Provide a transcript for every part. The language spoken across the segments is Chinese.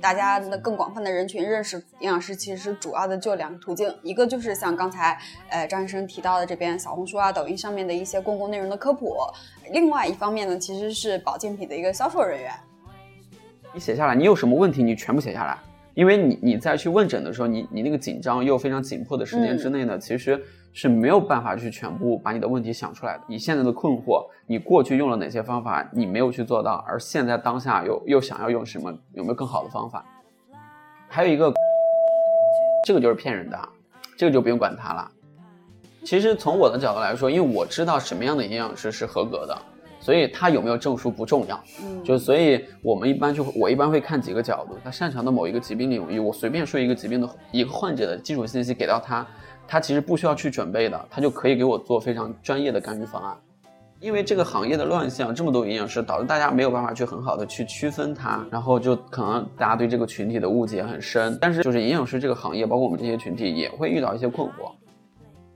大家的更广泛的人群认识营养师，其实主要的就两个途径，一个就是像刚才呃张医生提到的这边小红书啊、抖音上面的一些公共内容的科普，另外一方面呢，其实是保健品的一个销售人员。你写下来，你有什么问题，你全部写下来。因为你你再去问诊的时候，你你那个紧张又非常紧迫的时间之内呢，其实是没有办法去全部把你的问题想出来的。你现在的困惑，你过去用了哪些方法，你没有去做到，而现在当下又又想要用什么，有没有更好的方法？还有一个，这个就是骗人的，这个就不用管它了。其实从我的角度来说，因为我知道什么样的营养师是合格的。所以他有没有证书不重要，嗯，就所以我们一般就我一般会看几个角度，他擅长的某一个疾病领域，我随便说一个疾病的一个患者的基础信息给到他，他其实不需要去准备的，他就可以给我做非常专业的干预方案。因为这个行业的乱象，这么多营养师，导致大家没有办法去很好的去区分它，然后就可能大家对这个群体的误解很深。但是就是营养师这个行业，包括我们这些群体也会遇到一些困惑。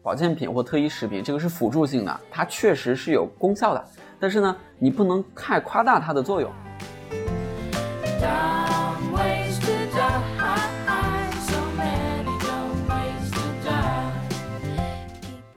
保健品或特异食品，这个是辅助性的，它确实是有功效的。但是呢，你不能太夸大它的作用。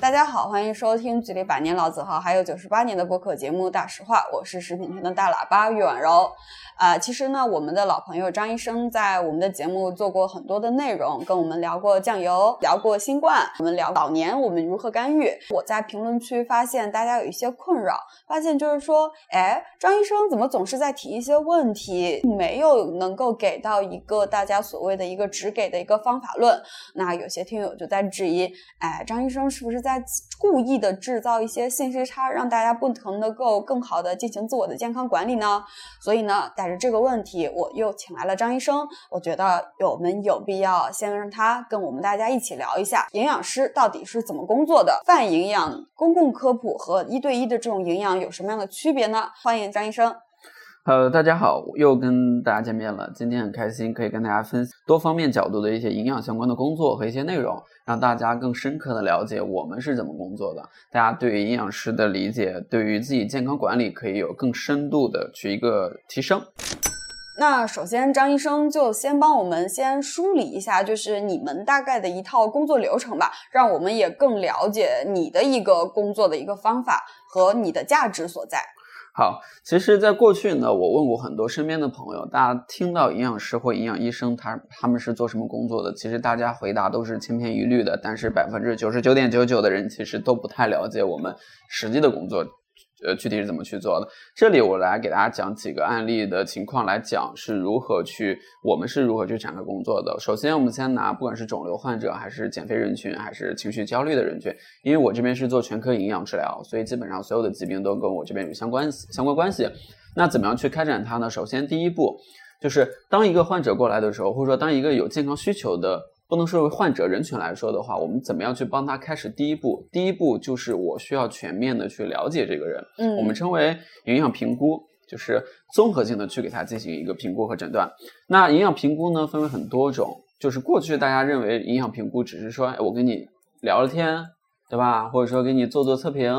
大家好，欢迎收听距离百年老字号还有九十八年的播客节目《大实话》，我是食品圈的大喇叭岳婉柔。啊，其实呢，我们的老朋友张医生在我们的节目做过很多的内容，跟我们聊过酱油，聊过新冠，我们聊老年我们如何干预。我在评论区发现大家有一些困扰，发现就是说，哎，张医生怎么总是在提一些问题，没有能够给到一个大家所谓的一个只给的一个方法论。那有些听友就在质疑，哎，张医生是不是在故意的制造一些信息差，让大家不能够更好的进行自我的健康管理呢？所以呢，大这个问题，我又请来了张医生。我觉得我们有必要先让他跟我们大家一起聊一下，营养师到底是怎么工作的，泛营养、公共科普和一对一的这种营养有什么样的区别呢？欢迎张医生。呃，大家好，又跟大家见面了。今天很开心，可以跟大家分享多方面角度的一些营养相关的工作和一些内容，让大家更深刻的了解我们是怎么工作的。大家对于营养师的理解，对于自己健康管理可以有更深度的去一个提升。那首先，张医生就先帮我们先梳理一下，就是你们大概的一套工作流程吧，让我们也更了解你的一个工作的一个方法和你的价值所在。好，其实，在过去呢，我问过很多身边的朋友，大家听到营养师或营养医生，他他们是做什么工作的？其实大家回答都是千篇一律的，但是百分之九十九点九九的人其实都不太了解我们实际的工作。呃，具体是怎么去做的？这里我来给大家讲几个案例的情况，来讲是如何去，我们是如何去展开工作的。首先，我们先拿不管是肿瘤患者，还是减肥人群，还是情绪焦虑的人群，因为我这边是做全科营养治疗，所以基本上所有的疾病都跟我这边有相关相关关系。那怎么样去开展它呢？首先，第一步就是当一个患者过来的时候，或者说当一个有健康需求的。不能说为患者人群来说的话，我们怎么样去帮他开始第一步？第一步就是我需要全面的去了解这个人，嗯，我们称为营养评估，就是综合性的去给他进行一个评估和诊断。那营养评估呢，分为很多种，就是过去大家认为营养评估只是说，哎，我跟你聊聊天，对吧？或者说给你做做测评，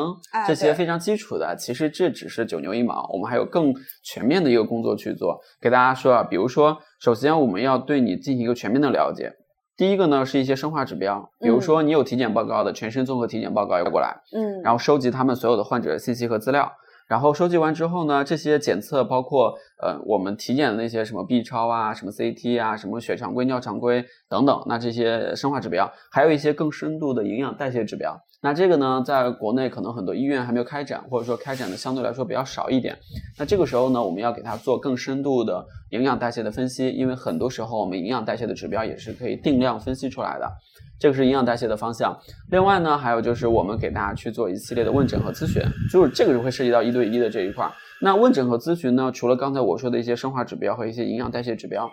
这些非常基础的，其实这只是九牛一毛，我们还有更全面的一个工作去做。给大家说啊，比如说，首先我们要对你进行一个全面的了解。第一个呢是一些生化指标，比如说你有体检报告的全身综合体检报告要过来，嗯，然后收集他们所有的患者信息和资料，然后收集完之后呢，这些检测包括呃我们体检的那些什么 B 超啊、什么 CT 啊、什么血常规、尿常规等等，那这些生化指标，还有一些更深度的营养代谢指标。那这个呢，在国内可能很多医院还没有开展，或者说开展的相对来说比较少一点。那这个时候呢，我们要给它做更深度的营养代谢的分析，因为很多时候我们营养代谢的指标也是可以定量分析出来的。这个是营养代谢的方向。另外呢，还有就是我们给大家去做一系列的问诊和咨询，就是这个是会涉及到一对一的这一块。那问诊和咨询呢，除了刚才我说的一些生化指标和一些营养代谢指标，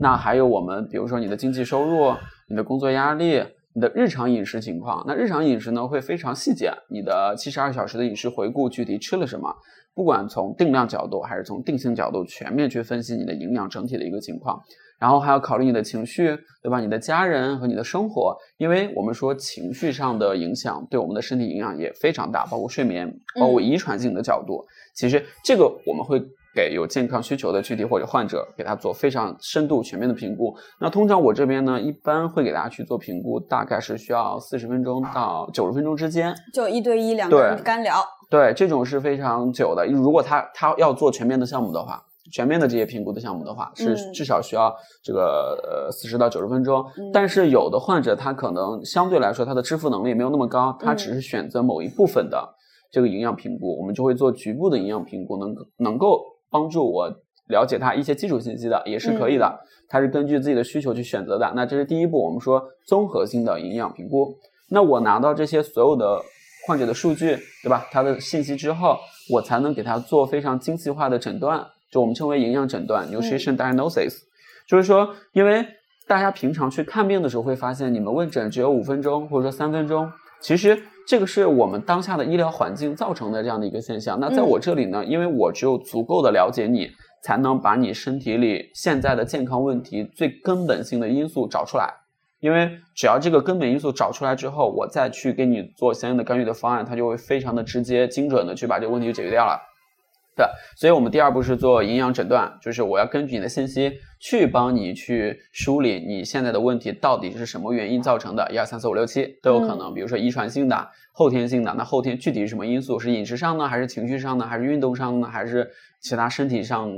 那还有我们比如说你的经济收入、你的工作压力。你的日常饮食情况。那日常饮食呢会非常细节，你的七十二小时的饮食回顾，具体吃了什么，不管从定量角度还是从定性角度，全面去分析你的营养整体的一个情况。然后还要考虑你的情绪，对吧？你的家人和你的生活，因为我们说情绪上的影响对我们的身体影响也非常大，包括睡眠，包括遗传性的角度。其实这个我们会给有健康需求的躯体或者患者，给他做非常深度全面的评估。那通常我这边呢，一般会给大家去做评估，大概是需要四十分钟到九十分钟之间，就一对一两个人干聊。对，这种是非常久的。如果他他要做全面的项目的话。全面的这些评估的项目的话，是至少需要这个呃四十到九十分钟。但是有的患者他可能相对来说他的支付能力没有那么高，他只是选择某一部分的这个营养评估，我们就会做局部的营养评估，能能够帮助我了解他一些基础信息的，也是可以的。他是根据自己的需求去选择的。那这是第一步，我们说综合性的营养评估。那我拿到这些所有的患者的数据，对吧？他的信息之后，我才能给他做非常精细化的诊断。就我们称为营养诊断 （nutrition diagnosis），就是说，因为大家平常去看病的时候会发现，你们问诊只有五分钟或者说三分钟，其实这个是我们当下的医疗环境造成的这样的一个现象。那在我这里呢，因为我只有足够的了解你，才能把你身体里现在的健康问题最根本性的因素找出来。因为只要这个根本因素找出来之后，我再去给你做相应的干预的方案，它就会非常的直接、精准的去把这个问题解决掉了。对，所以我们第二步是做营养诊断，就是我要根据你的信息去帮你去梳理你现在的问题到底是什么原因造成的，一二三四五六七都有可能，比如说遗传性的、后天性的，那后天具体是什么因素？是饮食上呢，还是情绪上呢，还是运动上呢，还是其他身体上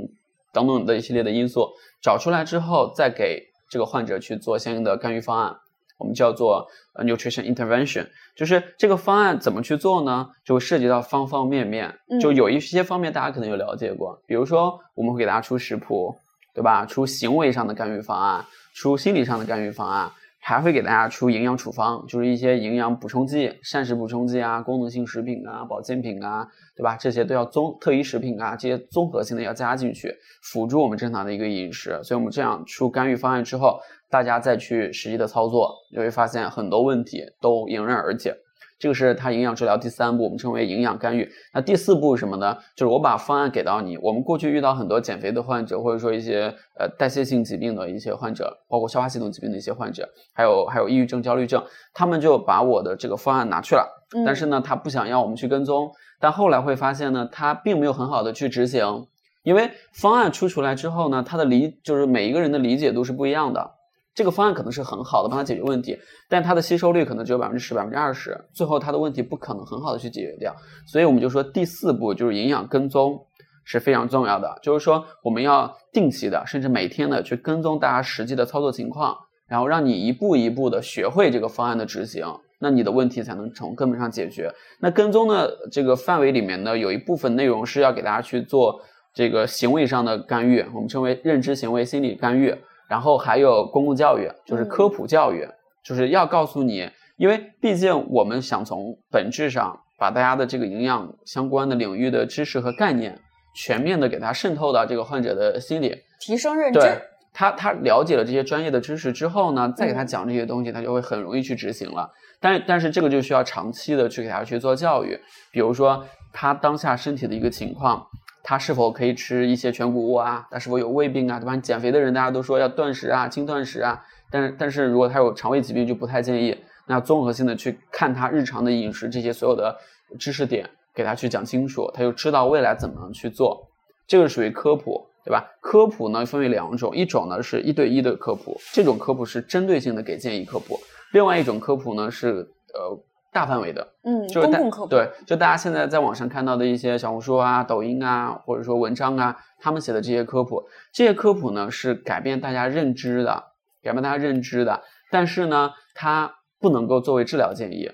等等的一系列的因素？找出来之后，再给这个患者去做相应的干预方案。我们叫做 nutrition intervention，就是这个方案怎么去做呢？就涉及到方方面面，就有一些方面大家可能有了解过，比如说我们会给大家出食谱，对吧？出行为上的干预方案，出心理上的干预方案。还会给大家出营养处方，就是一些营养补充剂、膳食补充剂啊、功能性食品啊、保健品啊，对吧？这些都要综特异食品啊，这些综合性的要加进去，辅助我们正常的一个饮食。所以我们这样出干预方案之后，大家再去实际的操作，你会发现很多问题都迎刃而解。这个是它营养治疗第三步，我们称为营养干预。那第四步是什么呢？就是我把方案给到你。我们过去遇到很多减肥的患者，或者说一些呃代谢性疾病的一些患者，包括消化系统疾病的一些患者，还有还有抑郁症、焦虑症，他们就把我的这个方案拿去了。但是呢，他不想要我们去跟踪。但后来会发现呢，他并没有很好的去执行，因为方案出出来之后呢，他的理就是每一个人的理解都是不一样的。这个方案可能是很好的，帮他解决问题，但它的吸收率可能只有百分之十、百分之二十，最后他的问题不可能很好的去解决掉。所以我们就说第四步就是营养跟踪是非常重要的，就是说我们要定期的，甚至每天的去跟踪大家实际的操作情况，然后让你一步一步的学会这个方案的执行，那你的问题才能从根本上解决。那跟踪的这个范围里面呢，有一部分内容是要给大家去做这个行为上的干预，我们称为认知行为心理干预。然后还有公共教育，就是科普教育，就是要告诉你，因为毕竟我们想从本质上把大家的这个营养相关的领域的知识和概念全面的给他渗透到这个患者的心里，提升认知。对他，他了解了这些专业的知识之后呢，再给他讲这些东西，他就会很容易去执行了。但但是这个就需要长期的去给他去做教育，比如说他当下身体的一个情况。他是否可以吃一些全谷物啊？他是否有胃病啊？对吧？减肥的人大家都说要断食啊，轻断食啊。但是，但是如果他有肠胃疾病，就不太建议。那综合性的去看他日常的饮食这些所有的知识点，给他去讲清楚，他就知道未来怎么去做。这个属于科普，对吧？科普呢分为两种，一种呢是一对一的科普，这种科普是针对性的给建议科普；另外一种科普呢是呃。大范围的，嗯，就是公共科普，对，就大家现在在网上看到的一些小红书啊、抖音啊，或者说文章啊，他们写的这些科普，这些科普呢是改变大家认知的，改变大家认知的，但是呢，它不能够作为治疗建议，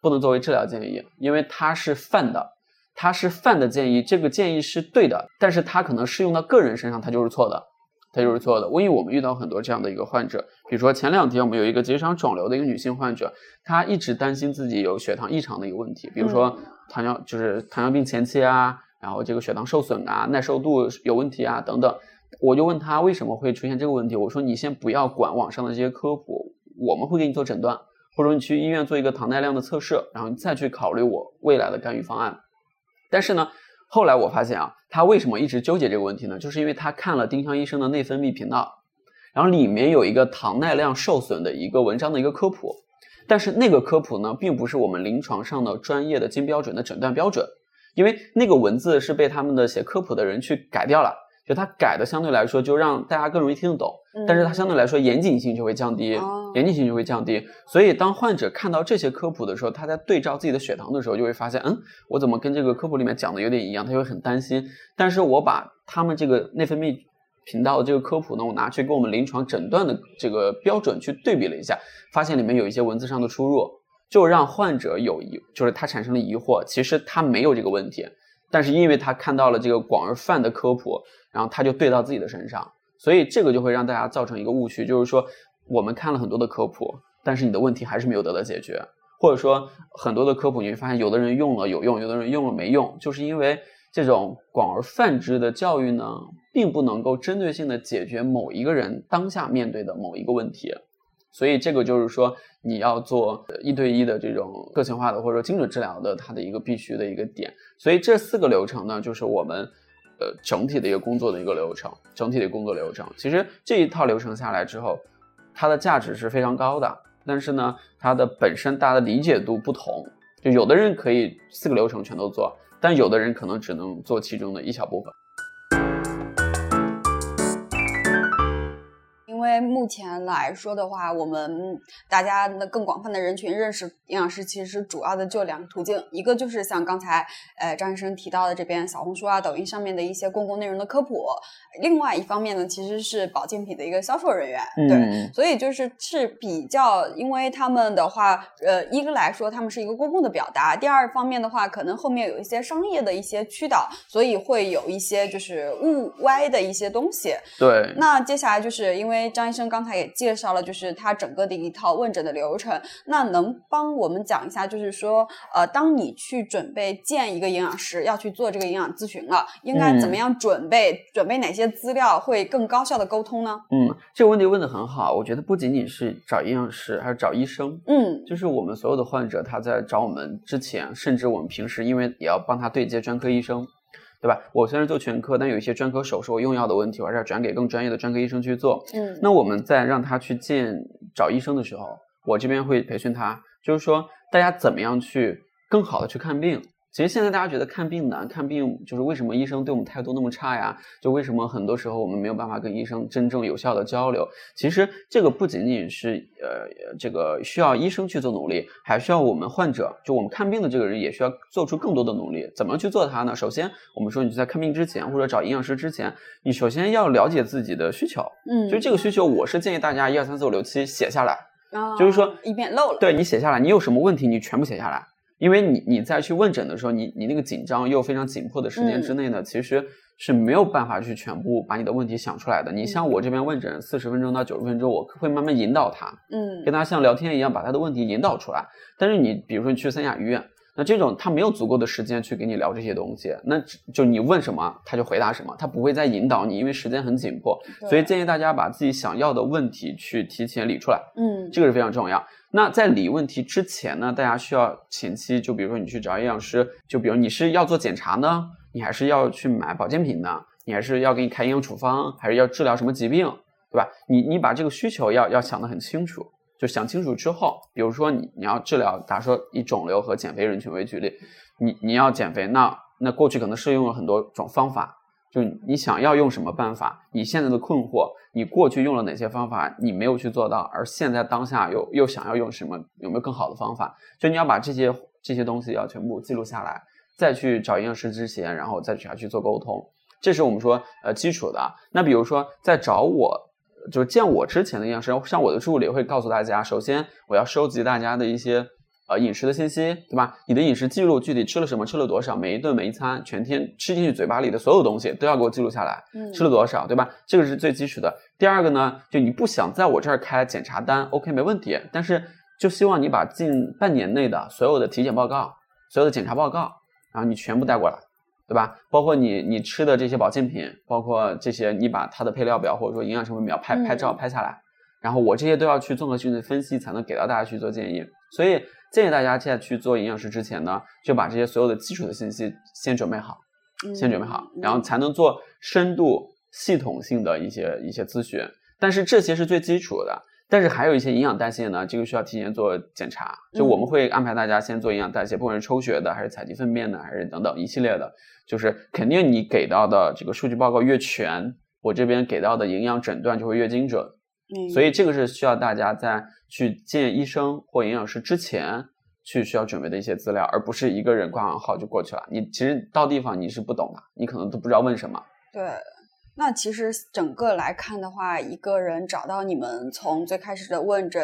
不能作为治疗建议，因为它是泛的，它是泛的建议，这个建议是对的，但是它可能适用到个人身上，它就是错的。它就是错的，因为我们遇到很多这样的一个患者，比如说前两天我们有一个结肠肿瘤的一个女性患者，她一直担心自己有血糖异常的一个问题，比如说糖尿就是糖尿病前期啊，然后这个血糖受损啊，耐受度有问题啊等等，我就问她为什么会出现这个问题，我说你先不要管网上的这些科普，我们会给你做诊断，或者你去医院做一个糖耐量的测试，然后你再去考虑我未来的干预方案。但是呢，后来我发现啊，他为什么一直纠结这个问题呢？就是因为他看了丁香医生的内分泌频道，然后里面有一个糖耐量受损的一个文章的一个科普，但是那个科普呢，并不是我们临床上的专业的金标准的诊断标准，因为那个文字是被他们的写科普的人去改掉了。就它改的相对来说就让大家更容易听得懂，但是它相对来说严谨性就会降低，严谨性就会降低。所以当患者看到这些科普的时候，他在对照自己的血糖的时候，就会发现，嗯，我怎么跟这个科普里面讲的有点一样？他就会很担心。但是我把他们这个内分泌频道的这个科普呢，我拿去跟我们临床诊断的这个标准去对比了一下，发现里面有一些文字上的出入，就让患者有疑，就是他产生了疑惑。其实他没有这个问题，但是因为他看到了这个广而泛的科普。然后他就对到自己的身上，所以这个就会让大家造成一个误区，就是说我们看了很多的科普，但是你的问题还是没有得到解决，或者说很多的科普你会发现有的人用了有用，有的人用了没用，就是因为这种广而泛之的教育呢，并不能够针对性的解决某一个人当下面对的某一个问题，所以这个就是说你要做一对一的这种个性化的或者说精准治疗的它的一个必须的一个点，所以这四个流程呢，就是我们。呃，整体的一个工作的一个流程，整体的工作流程，其实这一套流程下来之后，它的价值是非常高的。但是呢，它的本身大家的理解度不同，就有的人可以四个流程全都做，但有的人可能只能做其中的一小部分。因为目前来说的话，我们大家的更广泛的人群认识营养师，其实主要的就两个途径，一个就是像刚才呃张医生提到的这边小红书啊、抖音上面的一些公共内容的科普，另外一方面呢，其实是保健品的一个销售人员，对，所以就是是比较，因为他们的话，呃，一个来说他们是一个公共的表达，第二方面的话，可能后面有一些商业的一些驱导，所以会有一些就是误歪的一些东西。对，那接下来就是因为。张医生刚才也介绍了，就是他整个的一套问诊的流程。那能帮我们讲一下，就是说，呃，当你去准备见一个营养师，要去做这个营养咨询了，应该怎么样准备？准备哪些资料会更高效的沟通呢？嗯，这个问题问的很好。我觉得不仅仅是找营养师，还是找医生。嗯，就是我们所有的患者，他在找我们之前，甚至我们平时，因为也要帮他对接专科医生。对吧？我虽然做全科，但有一些专科手术、用药的问题，我还是要转给更专业的专科医生去做。嗯，那我们在让他去见找医生的时候，我这边会培训他，就是说大家怎么样去更好的去看病。其实现在大家觉得看病难，看病就是为什么医生对我们态度那么差呀？就为什么很多时候我们没有办法跟医生真正有效的交流？其实这个不仅仅是呃这个需要医生去做努力，还需要我们患者，就我们看病的这个人也需要做出更多的努力。怎么去做它呢？首先，我们说你在看病之前或者找营养师之前，你首先要了解自己的需求。嗯，就这个需求，我是建议大家一二三四五六七写下来，就是说以免漏了。对你写下来，你有什么问题，你全部写下来。因为你你再去问诊的时候，你你那个紧张又非常紧迫的时间之内呢，其实是没有办法去全部把你的问题想出来的。你像我这边问诊四十分钟到九十分钟，我会慢慢引导他，嗯，跟他像聊天一样把他的问题引导出来。但是你比如说你去三甲医院，那这种他没有足够的时间去给你聊这些东西，那就你问什么他就回答什么，他不会再引导你，因为时间很紧迫。所以建议大家把自己想要的问题去提前理出来，嗯，这个是非常重要。那在理问题之前呢，大家需要前期，就比如说你去找营养师，就比如你是要做检查呢，你还是要去买保健品呢？你还是要给你开营养处方，还是要治疗什么疾病，对吧？你你把这个需求要要想得很清楚，就想清楚之后，比如说你你要治疗，假如说以肿瘤和减肥人群为举例，你你要减肥，那那过去可能是用了很多种方法。就你想要用什么办法？你现在的困惑，你过去用了哪些方法，你没有去做到，而现在当下又又想要用什么？有没有更好的方法？就你要把这些这些东西要全部记录下来，再去找营养师之前，然后再去去做沟通，这是我们说呃基础的。那比如说在找我，就是见我之前的营养师，像我的助理会告诉大家，首先我要收集大家的一些。呃，饮食的信息，对吧？你的饮食记录，具体吃了什么，吃了多少，每一顿每一餐，全天吃进去嘴巴里的所有东西都要给我记录下来。嗯，吃了多少，对吧？这个是最基础的。第二个呢，就你不想在我这儿开检查单，OK，没问题。但是就希望你把近半年内的所有的体检报告、所有的检查报告，然后你全部带过来，对吧？包括你你吃的这些保健品，包括这些，你把它的配料表或者说营养成分表拍拍照拍下来。然后我这些都要去综合性的分析，才能给到大家去做建议。所以建议大家在去做营养师之前呢，就把这些所有的基础的信息先准备好，先准备好，然后才能做深度系统性的一些一些咨询。但是这些是最基础的。但是还有一些营养代谢呢，这个需要提前做检查。就我们会安排大家先做营养代谢，不管是抽血的，还是采集粪便的，还是等等一系列的，就是肯定你给到的这个数据报告越全，我这边给到的营养诊断就会越精准。嗯，所以这个是需要大家在去见医生或营养师之前去需要准备的一些资料，而不是一个人挂完号就过去了。你其实到地方你是不懂的，你可能都不知道问什么。对。那其实整个来看的话，一个人找到你们，从最开始的问诊、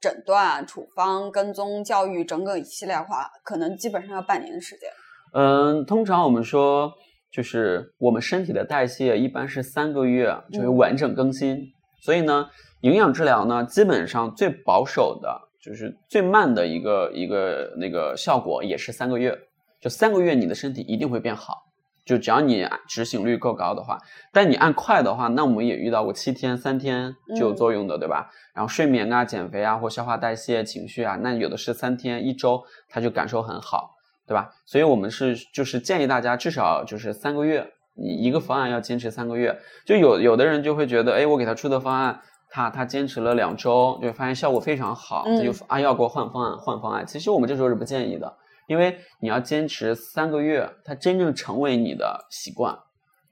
诊断、处方、跟踪、教育，整个一系列话，可能基本上要半年的时间。嗯，通常我们说，就是我们身体的代谢一般是三个月就会完整更新，所以呢，营养治疗呢，基本上最保守的就是最慢的一个一个那个效果也是三个月，就三个月你的身体一定会变好。就只要你执行率够高的话，但你按快的话，那我们也遇到过七天、三天就有作用的，对吧？然后睡眠啊、减肥啊或消化代谢、情绪啊，那有的是三天、一周他就感受很好，对吧？所以我们是就是建议大家至少就是三个月，你一个方案要坚持三个月。就有有的人就会觉得，哎，我给他出的方案，他他坚持了两周，就发现效果非常好，他就啊要给我换方案换方案。其实我们这时候是不建议的。因为你要坚持三个月，它真正成为你的习惯，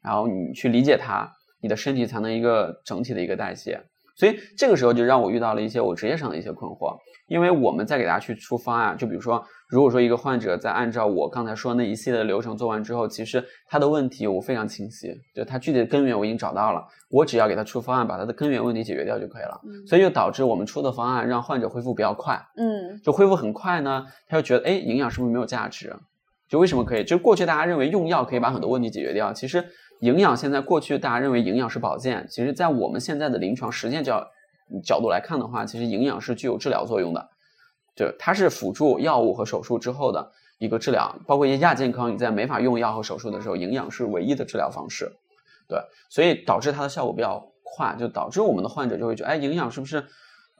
然后你去理解它，你的身体才能一个整体的一个代谢。所以这个时候就让我遇到了一些我职业上的一些困惑。因为我们在给大家去出方案，就比如说，如果说一个患者在按照我刚才说那一系列的流程做完之后，其实他的问题我非常清晰，就他具体的根源我已经找到了，我只要给他出方案，把他的根源问题解决掉就可以了。所以就导致我们出的方案让患者恢复比较快，嗯，就恢复很快呢，他就觉得哎，营养是不是没有价值？就为什么可以？就过去大家认为用药可以把很多问题解决掉，其实营养现在过去大家认为营养是保健，其实在我们现在的临床实践角角度来看的话，其实营养是具有治疗作用的。就它是辅助药物和手术之后的一个治疗，包括一些亚健康，你在没法用药和手术的时候，营养是唯一的治疗方式。对，所以导致它的效果比较快，就导致我们的患者就会觉得，哎，营养是不是，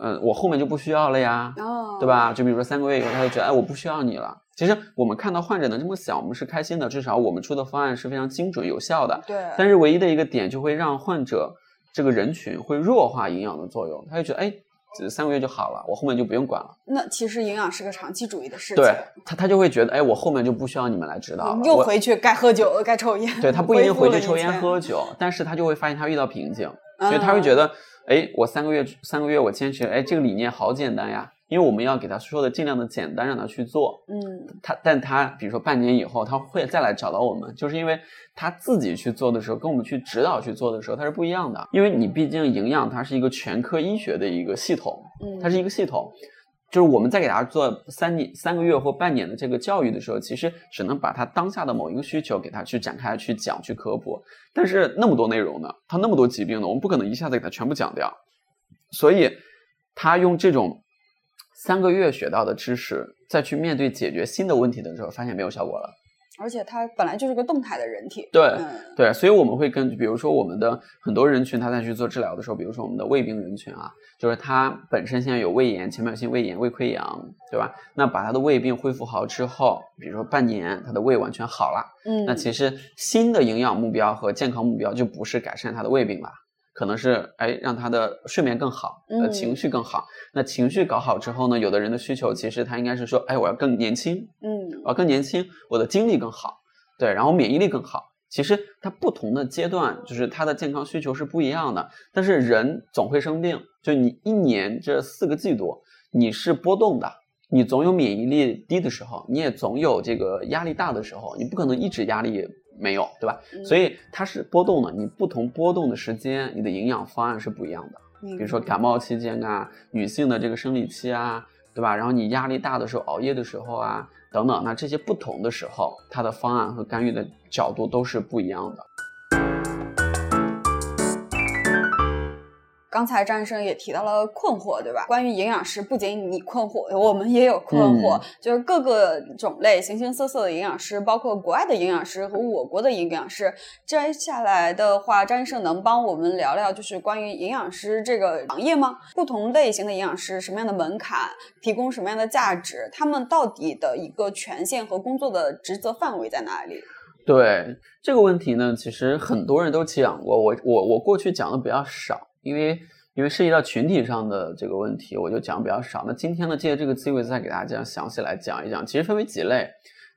嗯，我后面就不需要了呀？哦，对吧？就比如说三个月以后，他就觉得，哎，我不需要你了。其实我们看到患者能这么想，我们是开心的，至少我们出的方案是非常精准有效的。对。但是唯一的一个点就会让患者这个人群会弱化营养的作用，他就觉得，哎。三个月就好了，我后面就不用管了。那其实营养是个长期主义的事情。对他，他就会觉得，哎，我后面就不需要你们来指导了。又回去该喝酒了，该抽烟。对他不一定回去抽烟喝酒，但是他就会发现他遇到瓶颈，所以他会觉得，哎，我三个月三个月我坚持，哎，这个理念好简单呀。因为我们要给他说的尽量的简单，让他去做。嗯，他，但他比如说半年以后，他会再来找到我们，就是因为他自己去做的时候，跟我们去指导去做的时候，他是不一样的。因为你毕竟营养它是一个全科医学的一个系统，嗯，它是一个系统。就是我们在给大家做三年、三个月或半年的这个教育的时候，其实只能把他当下的某一个需求给他去展开、去讲、去科普。但是那么多内容呢，他那么多疾病呢，我们不可能一下子给他全部讲掉。所以他用这种。三个月学到的知识，再去面对解决新的问题的时候，发现没有效果了。而且它本来就是个动态的人体。对对，所以我们会根据，比如说我们的很多人群，他在去做治疗的时候，比如说我们的胃病人群啊，就是他本身现在有胃炎、浅表性胃炎、胃溃疡，对吧？那把他的胃病恢复好之后，比如说半年，他的胃完全好了，嗯，那其实新的营养目标和健康目标就不是改善他的胃病了。可能是哎，让他的睡眠更好，呃，情绪更好。那情绪搞好之后呢，有的人的需求其实他应该是说，哎，我要更年轻，嗯，我要更年轻，我的精力更好，对，然后免疫力更好。其实它不同的阶段，就是它的健康需求是不一样的。但是人总会生病，就你一年这四个季度你是波动的，你总有免疫力低的时候，你也总有这个压力大的时候，你不可能一直压力。没有，对吧？所以它是波动的，你不同波动的时间，你的营养方案是不一样的。比如说感冒期间啊，女性的这个生理期啊，对吧？然后你压力大的时候，熬夜的时候啊，等等，那这些不同的时候，它的方案和干预的角度都是不一样的。刚才张医生也提到了困惑，对吧？关于营养师，不仅你困惑，我们也有困惑，就是各个种类、形形色色的营养师，包括国外的营养师和我国的营养师。接下来的话，张医生能帮我们聊聊，就是关于营养师这个行业吗？不同类型的营养师，什么样的门槛，提供什么样的价值？他们到底的一个权限和工作的职责范围在哪里？对这个问题呢，其实很多人都讲过，我我我过去讲的比较少，因为因为涉及到群体上的这个问题，我就讲比较少。那今天呢，借这个机会再给大家详细来讲一讲。其实分为几类，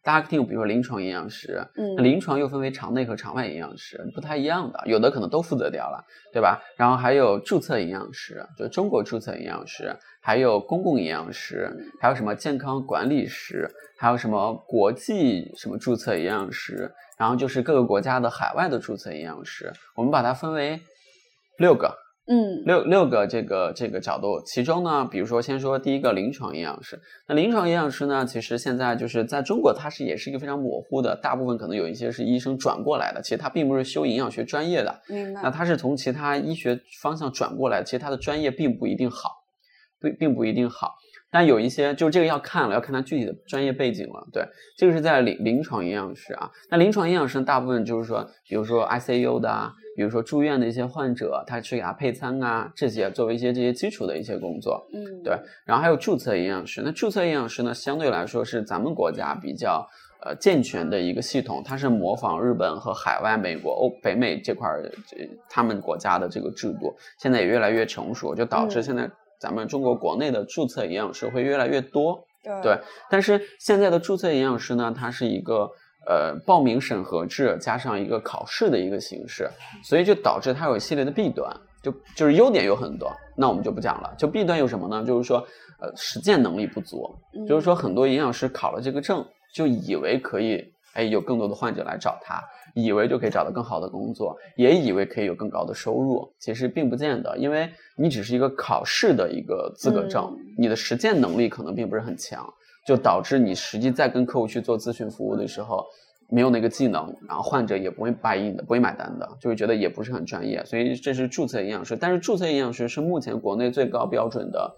大家听，比如说临床营养师，嗯，临床又分为场内和场外营养师，不太一样的，有的可能都负责掉了，对吧？然后还有注册营养师，就中国注册营养师，还有公共营养师，还有什么健康管理师。还有什么国际什么注册营养师，然后就是各个国家的海外的注册营养师，我们把它分为六个，嗯，六六个这个这个角度。其中呢，比如说先说第一个临床营养师，那临床营养师呢，其实现在就是在中国它是也是一个非常模糊的，大部分可能有一些是医生转过来的，其实他并不是修营养学专业的，明白。那他是从其他医学方向转过来，其实他的专业并不一定好，并并不一定好。但有一些，就这个要看了，要看他具体的专业背景了。对，这个是在临临床营养师啊。那临床营养师大部分就是说，比如说 ICU 的啊，比如说住院的一些患者，他去给他配餐啊，这些作为一些这些基础的一些工作。嗯，对。然后还有注册营养师，那注册营养师呢，相对来说是咱们国家比较呃健全的一个系统，它是模仿日本和海外美国、欧北美这块儿这他们国家的这个制度，现在也越来越成熟，就导致现在。咱们中国国内的注册营养师会越来越多，对。但是现在的注册营养师呢，它是一个呃报名审核制加上一个考试的一个形式，所以就导致它有一系列的弊端。就就是优点有很多，那我们就不讲了。就弊端有什么呢？就是说呃实践能力不足，就是说很多营养师考了这个证，就以为可以哎有更多的患者来找他。以为就可以找到更好的工作，也以为可以有更高的收入，其实并不见得，因为你只是一个考试的一个资格证，你的实践能力可能并不是很强，就导致你实际在跟客户去做咨询服务的时候，没有那个技能，然后患者也不会 buy in 的，不会买单的，就会觉得也不是很专业，所以这是注册营养师，但是注册营养师是目前国内最高标准的。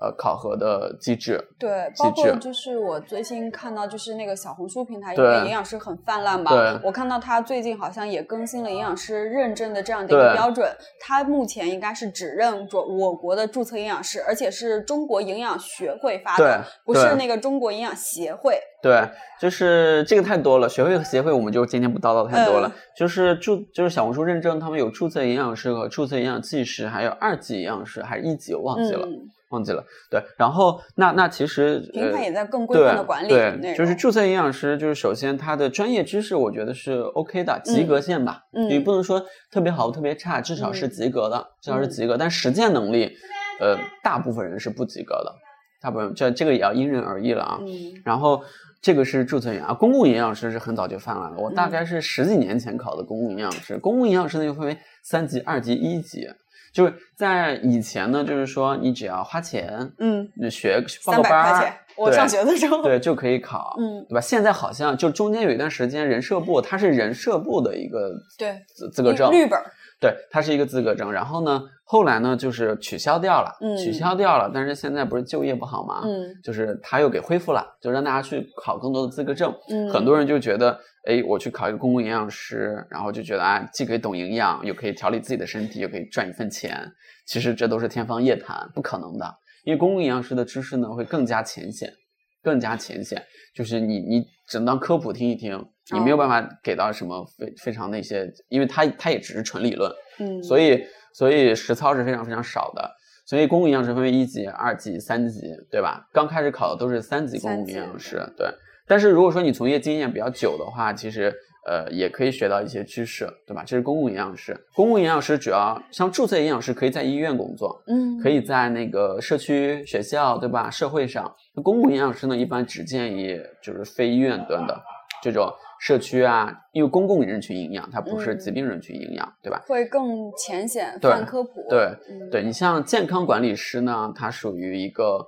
呃，考核的机制，对，包括就是我最近看到，就是那个小红书平台，因为营养师很泛滥嘛，我看到他最近好像也更新了营养师认证的这样的一个标准，他目前应该是只认着我国的注册营养师，而且是中国营养学会发的，不是那个中国营养协会。对，就是这个太多了，学会和协会我们就今天不叨叨太多了，就是注就是小红书认证，他们有注册营养师和注册营养技师，还有二级营养师还是一级，我忘记了。忘记了，对，然后那那其实平台也在更规范的管理，对，就是注册营养师，就是首先他的专业知识，我觉得是 OK 的，及格线吧，你不能说特别好特别差，至少是及格的，至少是及格，但实践能力，呃，大部分人是不及格的，大部分这这个也要因人而异了啊。然后这个是注册营养，公共营养师是很早就泛滥了，我大概是十几年前考的公共营养师，公共营养师呢又分为三级、二级、一级。就是在以前呢，就是说你只要花钱，嗯，你学报个班儿，我上学的时候，对，就可以考，嗯，对吧？现在好像就中间有一段时间，人社部它是人社部的一个对资资格证，绿本。对，它是一个资格证，然后呢，后来呢就是取消掉了，取消掉了，但是现在不是就业不好吗？嗯，就是他又给恢复了，就让大家去考更多的资格证。嗯，很多人就觉得，哎，我去考一个公共营养师，然后就觉得啊，既可以懂营养，又可以调理自己的身体，又可以赚一份钱。其实这都是天方夜谭，不可能的。因为公共营养师的知识呢会更加浅显，更加浅显，就是你你只能当科普听一听。你没有办法给到什么非非常那些，因为它它也只是纯理论，嗯，所以所以实操是非常非常少的。所以公共营养师分为一级、二级、三级，对吧？刚开始考的都是三级公共营养师，对。但是如果说你从业经验比较久的话，其实呃也可以学到一些知识，对吧？这是公共营养师。公共营养师主要像注册营养师可以在医院工作，嗯，可以在那个社区、学校，对吧？社会上，公共营养师呢，一般只建议就是非医院端的这种。社区啊，因为公共人群营养，它不是疾病人群营养，对吧？会更浅显泛科普。对对，你像健康管理师呢，它属于一个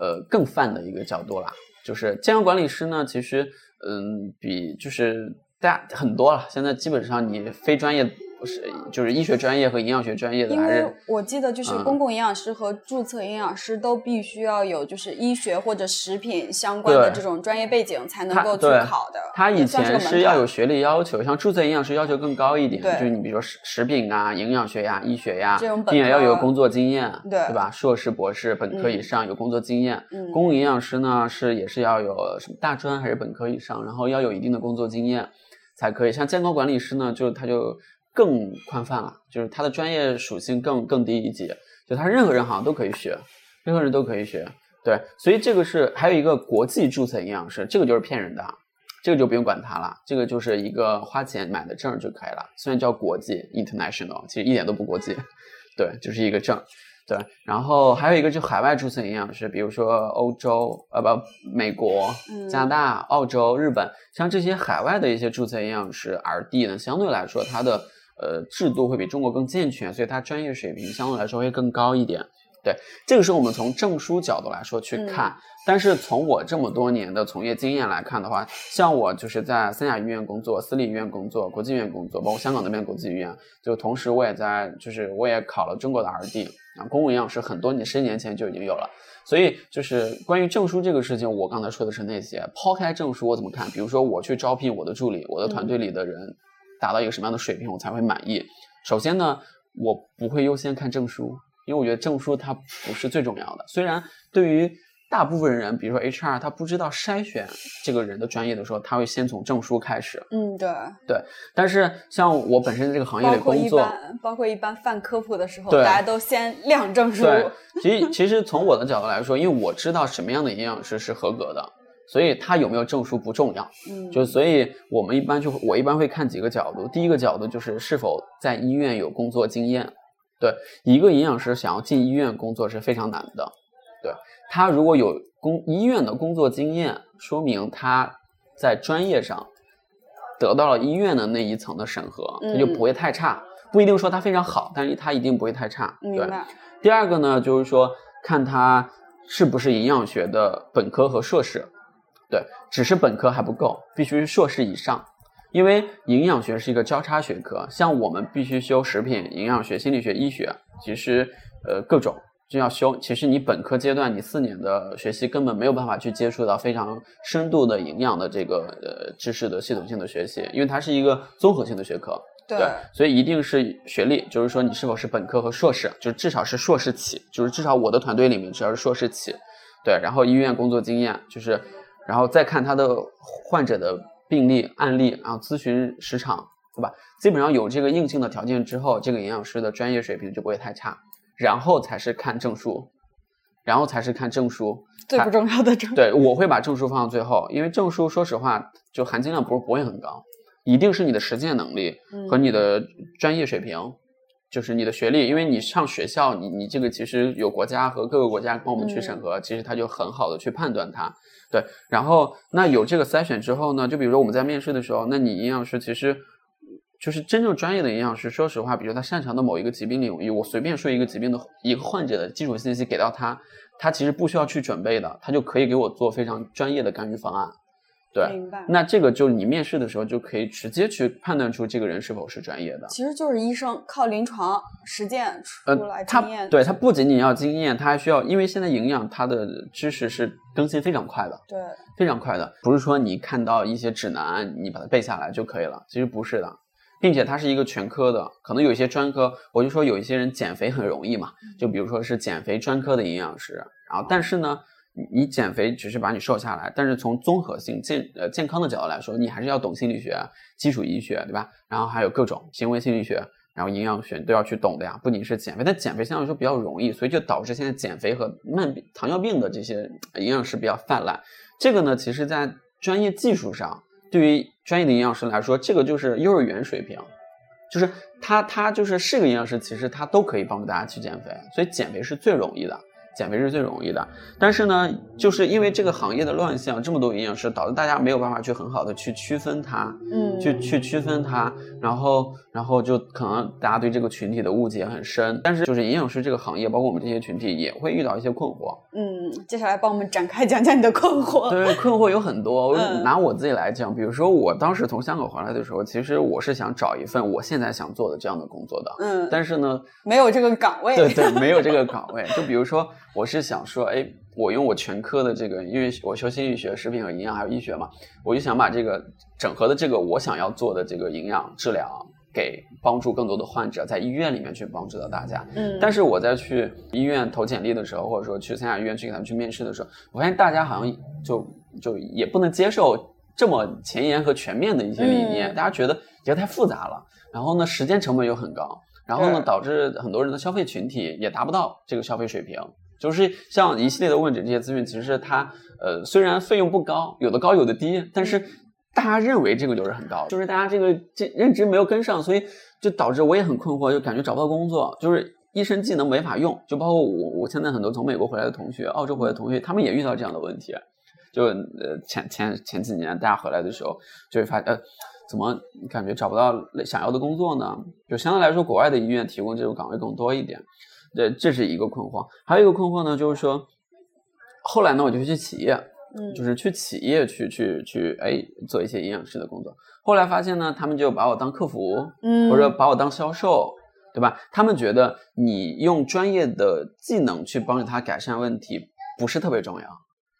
呃更泛的一个角度啦。就是健康管理师呢，其实嗯，比就是大家很多了。现在基本上你非专业不是就是医学专业和营养学专业的，因为还是我记得就是嗯公共营养师和注册营养师都必须要有就是医学或者食品相关的这种专业背景才能够去考的。他以前是要有学历要求，像注册营养师要求更高一点，就是你比如说食食品啊、营养学呀、医学呀，这种本并且要有工作经验，对对吧？硕士、博士、本科以嗯上有工作经验。嗯公共营养师呢是也是要有什么大专还是本科以上，然后要有一定的工作经验才可以。像健康管理师呢，就他就更宽泛了，就是他的专业属性更更低一级，就他任何人好像都可以学，任何人都可以学。对，所以这个是还有一个国际注册营养师，这个就是骗人的，这个就不用管它了，这个就是一个花钱买的证就可以了，虽然叫国际 international，其实一点都不国际，对，就是一个证。对，然后还有一个就海外注册营养师，比如说欧洲，呃不，美国、嗯加拿大、澳洲、日本，像这些海外的一些注册营养师 RD 呢，相对来说它的呃制度会比中国更健全，所以它专业水平相对来说会更高一点。对，这个是我们从证书角度来说去嗯看，但是从我这么多年的从业经验来看的话，像我就是在三甲医院工作、私立医院工作、国际医院工作，包括香港那边国际医院，就同时我也在就是我也考了中国的 RD 啊，公共营养师很多年十年前就已经有了。所以就是关于证书这个事情，我刚才说的是那些。抛开证书，我怎么看？比如说我去招聘我的助理，我的团队里的人达到一个什么样的水平，我才会满意。首先呢，我不会优先看证书，因为我觉得证书它不是最重要的。虽然对于大部分人，比如说 HR，他不知道筛选这个人的专业的时候，他会先从证书开始。嗯，对对，但是像我本身这个行业包括一里工作，般包括一般犯科普的时候，大家都先亮证书。对，其实其实从我的角度来说，因为我知道什么样的营养师是合格的，所以他有没有证书不重要。嗯，就所以我们一般就我一般会看几个角度。第一个角度就是是否在医院有工作经验。对，一个营养师想要进医院工作是非常难的。对他如果有工医院的工作经验，说明他在专业上得到了医院的那一层的审核，他就嗯不会太差。不一定说他非常好，但是他一定不会太差。对。第二个呢，就是说看他是不是营养学的本科和硕士，对，只是本科还不够，必须硕士以上。因为营养学是一个交叉学科，像我们必须修食品、营养学、心理学、医学，其实呃各种就要修。其实你本科阶段你四年的学习根本没有办法去接触到非常深度的营养的这个呃知识的系统性的学习，因为它是一个综合性的学科。对对，所以一定是学历，就是说你是否是本科和硕士，就至少是硕士起，就是至少我的团队里面只要是硕士起，对，然后医院工作经验，就是，然后再看他的患者的病例案例，然后咨询时长，对吧？基本上有这个硬性的条件之后，这个营养师的专业水平就不会太差，然后才是看证书，然后才是看证书，最不重要的证。对，我会把证书放到最后，因为证书说实话就含金量不是不会很高，一定是你的实践能力嗯和你的专业水平，就是你的学历，因为你上学校，你你这个其实有国家和各个国家帮我们去审核，其实他就很好的去判断它。对，然后那有这个筛选之后呢，就比如说我们在面试的时候，那你营养师其实。就是真正专业的营养师，说实话，比如他擅长的某一个疾病领域，我随便说一个疾病的一个患者的基础信息给到他，他其实不需要去准备的，他就可以给我做非常专业的干预方案。对，明白。那这个就是你面试的时候就可以直接去判断出这个人是否是专业的。其实就是医生靠临床实践出呃来，他经验。对他不仅仅要经验，他还需要，因为现在营养它的知识是更新非常快的，对非常快的，不是说你看到一些指南你把它背下来就可以了，其实不是的，并且它是一个全科的，可能有一些专科，我就说有一些人减肥很容易嘛，就比如说是减肥专科的营养师，然后但是呢。你减肥只是把你瘦下来，但是从综合性健呃健康的角度来说，你还是要懂心理学、基础医学，对吧？然后还有各种行为心理学，然后营养学都要去懂的呀。不仅是减肥，但减肥相对来说比较容易，所以就导致现在减肥和慢病、糖尿病的这些营养师比较泛滥。这个呢，其实在专业技术上，对于专业的营养师来说，这个就是幼儿园水平，就是他他就是是个营养师，其实他都可以帮助大家去减肥，所以减肥是最容易的。减肥是最容易的。但是呢，就是因为这个行业的乱象，这么多营养师，导致大家没有办法去很好的去区分它，嗯，去去区分它，然后然后就可能大家对这个群体的误解很深。但是就是营养师这个行业，包括我们这些群体也会遇到一些困惑。嗯，接下来帮我们展开讲讲你的困惑。对，困惑有很多。我拿我自己来讲，比如说我当时从香港回来的时候，其实我是想找一份我现在想做的这样的工作的。嗯，但是呢，没有这个岗位。对对，没有这个岗位。就比如说，我是想说，哎，我用我全科的这个，因为我学心理学、食品和营养还有医学嘛，我就想把这个整合的这个我想要做的这个营养治疗，给帮助更多的患者在医院里面去帮助到大家。嗯，但是我在去医院投简历的时候，或者说去三甲医院去给他们去面试的时候，我发现大家好像就就也不能接受这么前沿和全面的一些理念，嗯大家觉得觉得太复杂了，然后呢，时间成本又很高，然后呢，导致很多人的消费群体也达不到这个消费水平。就是像一系列的问诊这些资讯，其实它呃虽然费用不高，有的高有的低，但是大家认为这个就是很高，就是大家这个这认知没有跟上，所以就导致我也很困惑，就感觉找不到工作，就是医生技能没法用，就包括我我现在很多从美国回来的同学、澳洲回来的同学，他们也遇到这样的问题。就呃前前前几年大家回来的时候，就会发呃怎么感觉找不到想要的工作呢？就相对来说，国外的医院提供这种岗位更多一点。这这是一个困惑，还有一个困惑呢，就是说后来呢，我就去企业，嗯，就是去企业去去去哎做一些营养师的工作。后来发现呢，他们就把我当客服，嗯，或者把我当销售，对吧？他们觉得你用专业的技能去帮助他改善问题不是特别重要，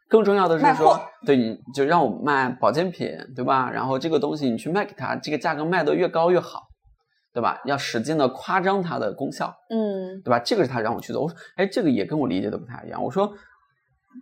更重要的是说，对，你就让我卖保健品，对吧？然后这个东西你去卖给他，这个价格卖得越高越好，对吧？要使劲的夸张它的功效，嗯对吧？这个是他让我去做。我说，哎，这个也跟我理解的不太一样。我说，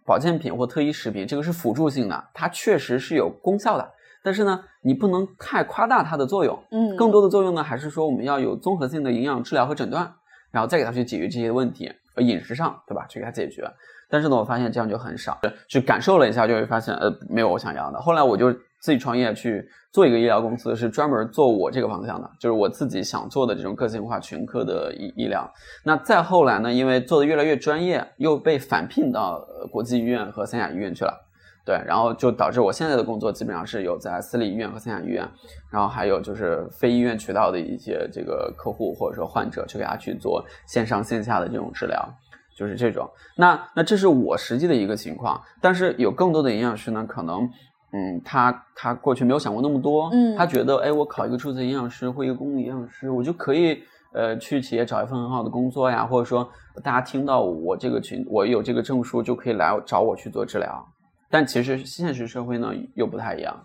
保健品或特医食品这个是辅助性的，它确实是有功效的，但是呢，你不能太夸大它的作用。嗯，更多的作用呢，还是说我们要有综合性的营养治疗和诊断，然后再给他去解决这些问题，呃，饮食上，对吧？去给他解决。但是呢，我发现这样就很少，去感受了一下，就会发现，呃，没有我想要的。后来我就自己创业去做一个医疗公司，是专门做我这个方向的，就是我自己想做的这种个性化全科的医医疗。那再后来呢，因为做的越来越专业，又被返聘到国际医院和三甲医院去了。对，然后就导致我现在的工作基本上是有在私立医院和三甲医院，然后还有就是非医院渠道的一些这个客户或者说患者去给他去做线上线下的这种治疗，就是这种。那那这是我实际的一个情况，但是有更多的营养师呢，可能嗯，他他过去没有想过那么多，嗯。他觉得哎，我考一个注册营养师或一个公共营养师，我就可以呃去企业找一份很好的工作呀，或者说大家听到我这个群我有这个证书就可以来找我去做治疗。但其实现实社会呢又不太一样，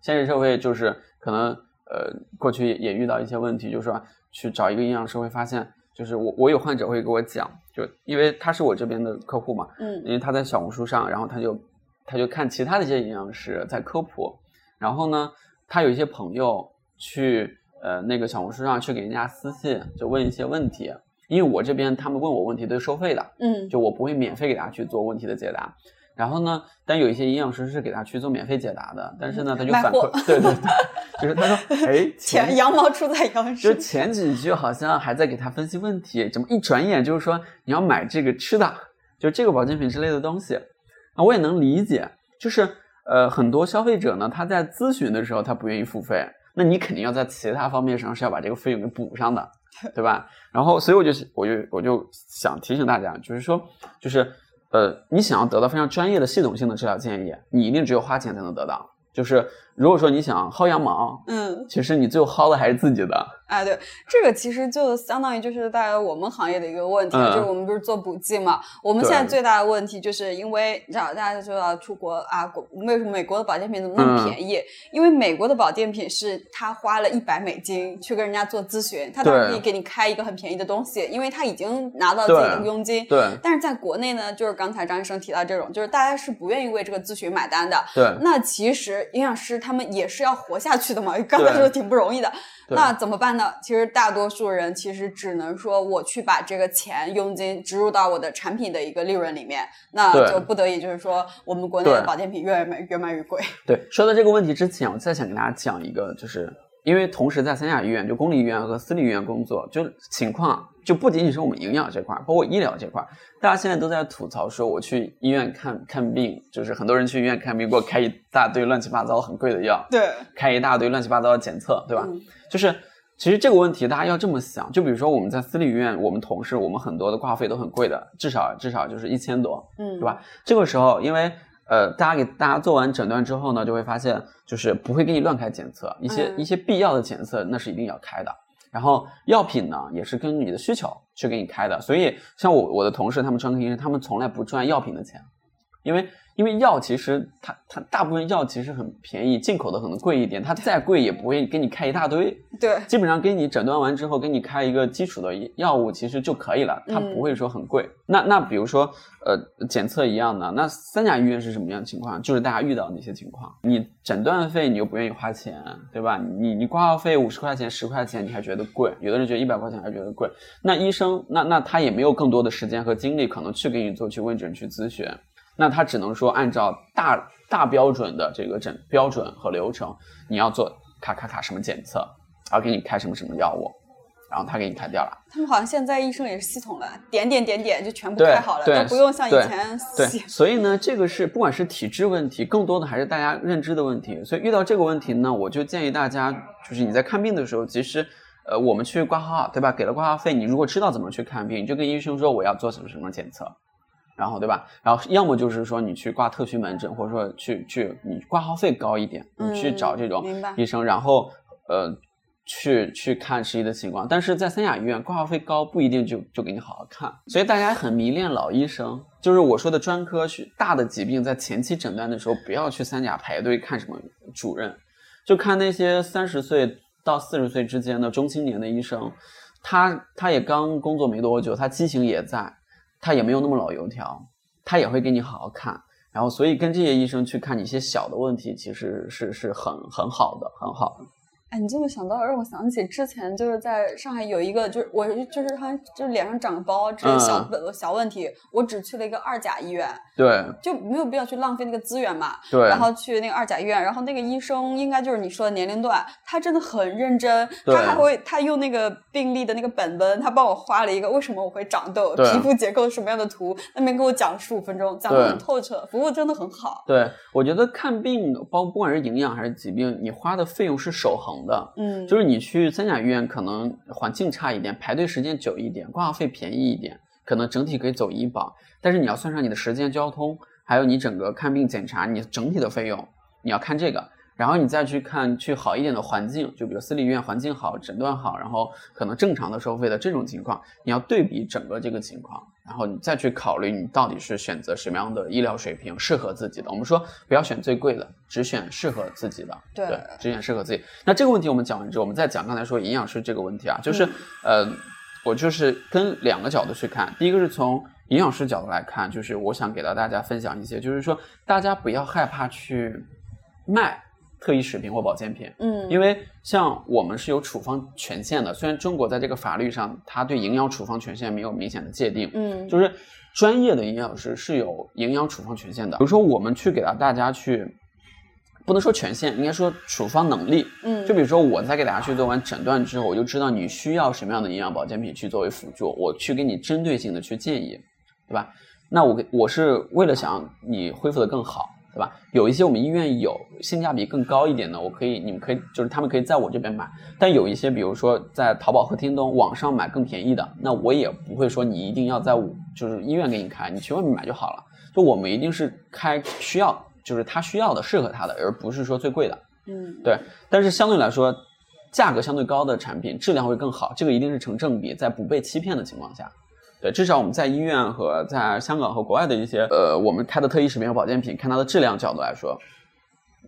现实社会就是可能呃过去也遇到一些问题，就是说去找一个营养师会发现，就是我我有患者会给我讲，就因为他是我这边的客户嘛，嗯。因为他在小红书上，然后他就他就看其他的一些营养师在科普，然后呢，他有一些朋友去呃那个小红书上去给人家私信，就问一些问题，因为我这边他们问我问题都是收费的，嗯就我不会免费给大家去做问题的解答。然后呢，但有一些营养师是给他去做免费解答的，但是呢，他就反馈，对对对，就是他说，哎，前钱羊毛出在羊身就身。前几句好像还在给他分析问题，怎么一转眼就是说你要买这个吃的，就这个保健品之类的东西，我也能理解，就是呃很多消费者呢，他在咨询的时候他不愿意付费，那你肯定要在其他方面上是要把这个费用给补上的，对吧？然后所以我就我就我就想提醒大家，就是说就是呃你想要得到非常专业的系统性的治疗建议，你一定只有花钱才能得到，就是如果说你想薅羊毛，嗯，其实你最后薅的还是自己的。哎，对，这个其实就相当于就是大概我们行业的一个问题，嗯就是我们不是做补剂嘛，我们现在最大的问题就是因为你知道大家都知道出国啊，国为什么美国的保健品怎么那么嗯便宜？因为美国的保健品是他花了一百美金去跟人家做咨询，他当然可以给你开一个很便宜的东西，因为他已经拿到自己的佣金。对但是在国内呢，就是刚才张医生提到这种，就是大家是不愿意为这个咨询买单的。对那其实营养师他们也是要活下去的嘛，刚才说的挺不容易的。那怎么办呢？其实大多数人其实只能说我去把这个钱佣金植入到我的产品的一个利润里面，那就不得已就是说我们国内的保健品越卖越卖越贵。对，说到这个问题之前，我再想给大家讲一个，就是因因为同时在三甲医院，就公立医院和私立医院工作，就情况就不仅仅是我们营养这块，包括医疗这块，大家现在都在吐槽说，我去医院看看病，就是很多人去医院看病，给我开一大堆乱七八糟很贵的药，对，开一大堆乱七八糟的检测，对吧？嗯就是其实这个问题大家要这么想，就比如说我们在私立医院，我们同事，我们很多的挂号费都很贵的，至少至少就是一千多，嗯，对吧？这个时候，因为呃，大家给大家做完诊断之后呢，就会发现，就是不会给你乱开检测，一些、嗯一些必要的检测那是一定要开的。然后药品呢，也是根据你的需求去给你开的。所以，像我我的同事，他们专科医生，他们从来不赚药品的钱，因为因为药其实它它大部分药其实很便宜，进口的可能贵一点，它再贵也不会给你开一大堆。对，基本上给你诊断完之后，给你开一个基础的药物，其实就可以了，它嗯不会说很贵。那那比如说，呃，检测一样的，那三甲医院是什么样的情况？就是大家遇到的那些情况，你诊断费你又不愿意花钱，对吧？你你挂号费五十块钱、十块钱，你还觉得贵，有的人觉得一百块钱还觉得贵。那医生，那那他也没有更多的时间和精力，可能去给你做去问诊、去咨询。那他只能说按照大大标准的这个诊标准和流程，你要做卡卡卡什么检测，然后给你开什么什么药物，然后他给你开掉了。他们好像现在医生也是系统了，点点点点就全部开好了，都不用像以前对，写所以呢，这个是不管是体质问题，更多的还是大家认知的问题。所以遇到这个问题呢，我就建议大家，就是你在看病的时候，其实，呃，我们去挂号，对吧？给了挂号费，你如果知道怎么去看病，你就跟医生说我要做什么什么检测，然后对吧？然后要么就是说你去挂特需门诊，或者说去去你挂号费高一点，你去嗯找这种医生，然后呃。去去看实际的情况，但是在三甲医院挂号费高不一定就就给你好好看，所以大家很迷恋老医生。就是我说的专科去大的疾病，在前期诊断的时候，不要去三甲排队看什么主任，就看那些三十岁到四十岁之间的中青年的医生，他他也刚工作没多久，他激情也在，他也没有那么老油条，他也会给你好好看。然后，所以跟这些医生去看一些小的问题，其实是是很很好的，很好的。哎，你这么想到，让我想起之前就是在上海有一个，就是我就是好像就是脸上长个包这些小嗯、小问题，我只去了一个二甲医院，对就没有必要去浪费那个资源嘛。对，然后去那个二甲医院，然后那个医生应该就是你说的年龄段，他真的很认真，对他还会他用那个病历的那个本本，他帮我画了一个为什么我会长痘，皮肤结构什么样的图，那边给我讲十五分钟，讲的很透彻，服务真的很好。对，我觉得看病，包不管是营养还是疾病，你花的费用是守恒的。嗯，就是你去三甲医院，可能环境差一点，排队时间久一点，挂号费便宜一点，可能整体可以走医保。但是你要算上你的时间、交通，还有你整个看病检查，你整体的费用，你要看这个。然后你再去看去好一点的环境，就比如私立医院环境好、诊断好，然后可能正常的收费的这种情况，你要对比整个这个情况，然后你再去考虑你到底是选择什么样的医疗水平适合自己的。我们说不要选最贵的，只选适合自己的。对对，只选适合自己。那这个问题我们讲完之后，我们再讲刚才说营养师这个问题啊，就是、呃，我就是跟两个角度去看，第一个是从营养师角度来看，就是我想给到大家分享一些，就是说大家不要害怕去卖特异食品或保健品。嗯，因为像我们是有处方权限的，虽然中国在这个法律上，它对营养处方权限没有明显的界定，嗯就是专业的营养师是有营养处方权限的。比如说，我们去给到大家去，不能说权限，应该说处方能力。嗯，就比如说，我在给大家去做完诊断之后，我就知道你需要什么样的营养保健品去作为辅助，我去给你针对性的去建议，对吧？那我给我是为了想你恢复的更好，对吧？有一些我们医院有性价比更高一点的，我可以你们可以就是他们可以在我这边买，但有一些比如说在淘宝和京东网上买更便宜的，那我也不会说你一定要在我就是医院给你开，你去外面买就好了。就我们一定是开需要就是他需要的适合他的，而不是说最贵的。嗯对，但是相对来说，价格相对高的产品质量会更好，这个一定是成正比，在不被欺骗的情况下。对，至少我们在医院和在香港和国外的一些呃，我们开的特异食品和保健品，看它的质量角度来说，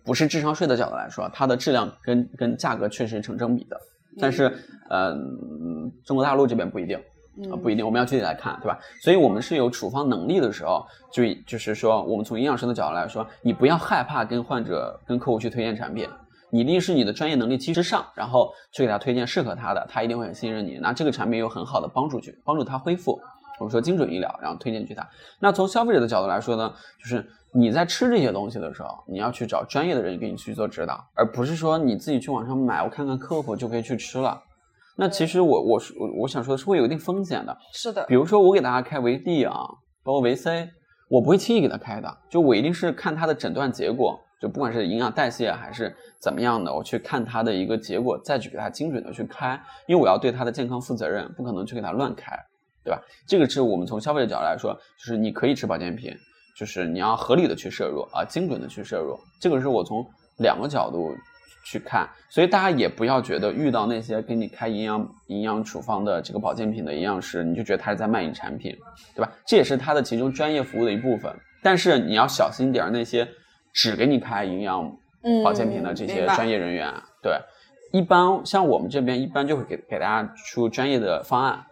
不是智商税的角度来说，它的质量跟跟价格确实成正比的。但是，呃，嗯中国大陆这边不一定。啊，不一定，我们要具体来看，对吧？所以我们是有处方能力的时候，就就是说，我们从营养师的角度来说，你不要害怕跟患者、跟客户去推荐产品，你一定是你的专业能力基之上，然后去给他推荐适合他的，他一定会很信任你，拿这个产品有很好的帮助去帮助他恢复。我们说精准医疗，然后推荐去他。那从消费者的角度来说呢，就是你在吃这些东西的时候，你要去找专业的人给你去做指导，而不是说你自己去网上买，我看看科普就可以去吃了。那其实我我我我想说的是会有一定风险的。是的，比如说我给大家开维 D 啊，包括维 C，我不会轻易给他开的，就我一定是看他的诊断结果，就不管是营养代谢还是怎么样的，我去看他的一个结果，再去给他精准的去开，因为我要对他的健康负责任，不可能去给他乱开，对吧？这个是我们从消费者角度来说，就是你可以吃保健品，就是你要合理的去摄入啊，精准的去摄入，这个是我从两个角度。去看，所以大家也不要觉得遇到那些给你开营养营养处方的这个保健品的营养师，你就觉得他是在卖你产品，对吧？这也是他的其中专业服务的一部分。但是你要小心点儿，那些只给你开营养保健品的这些专业人员，对，一般像我们这边一般就会给给大家出专业的方案，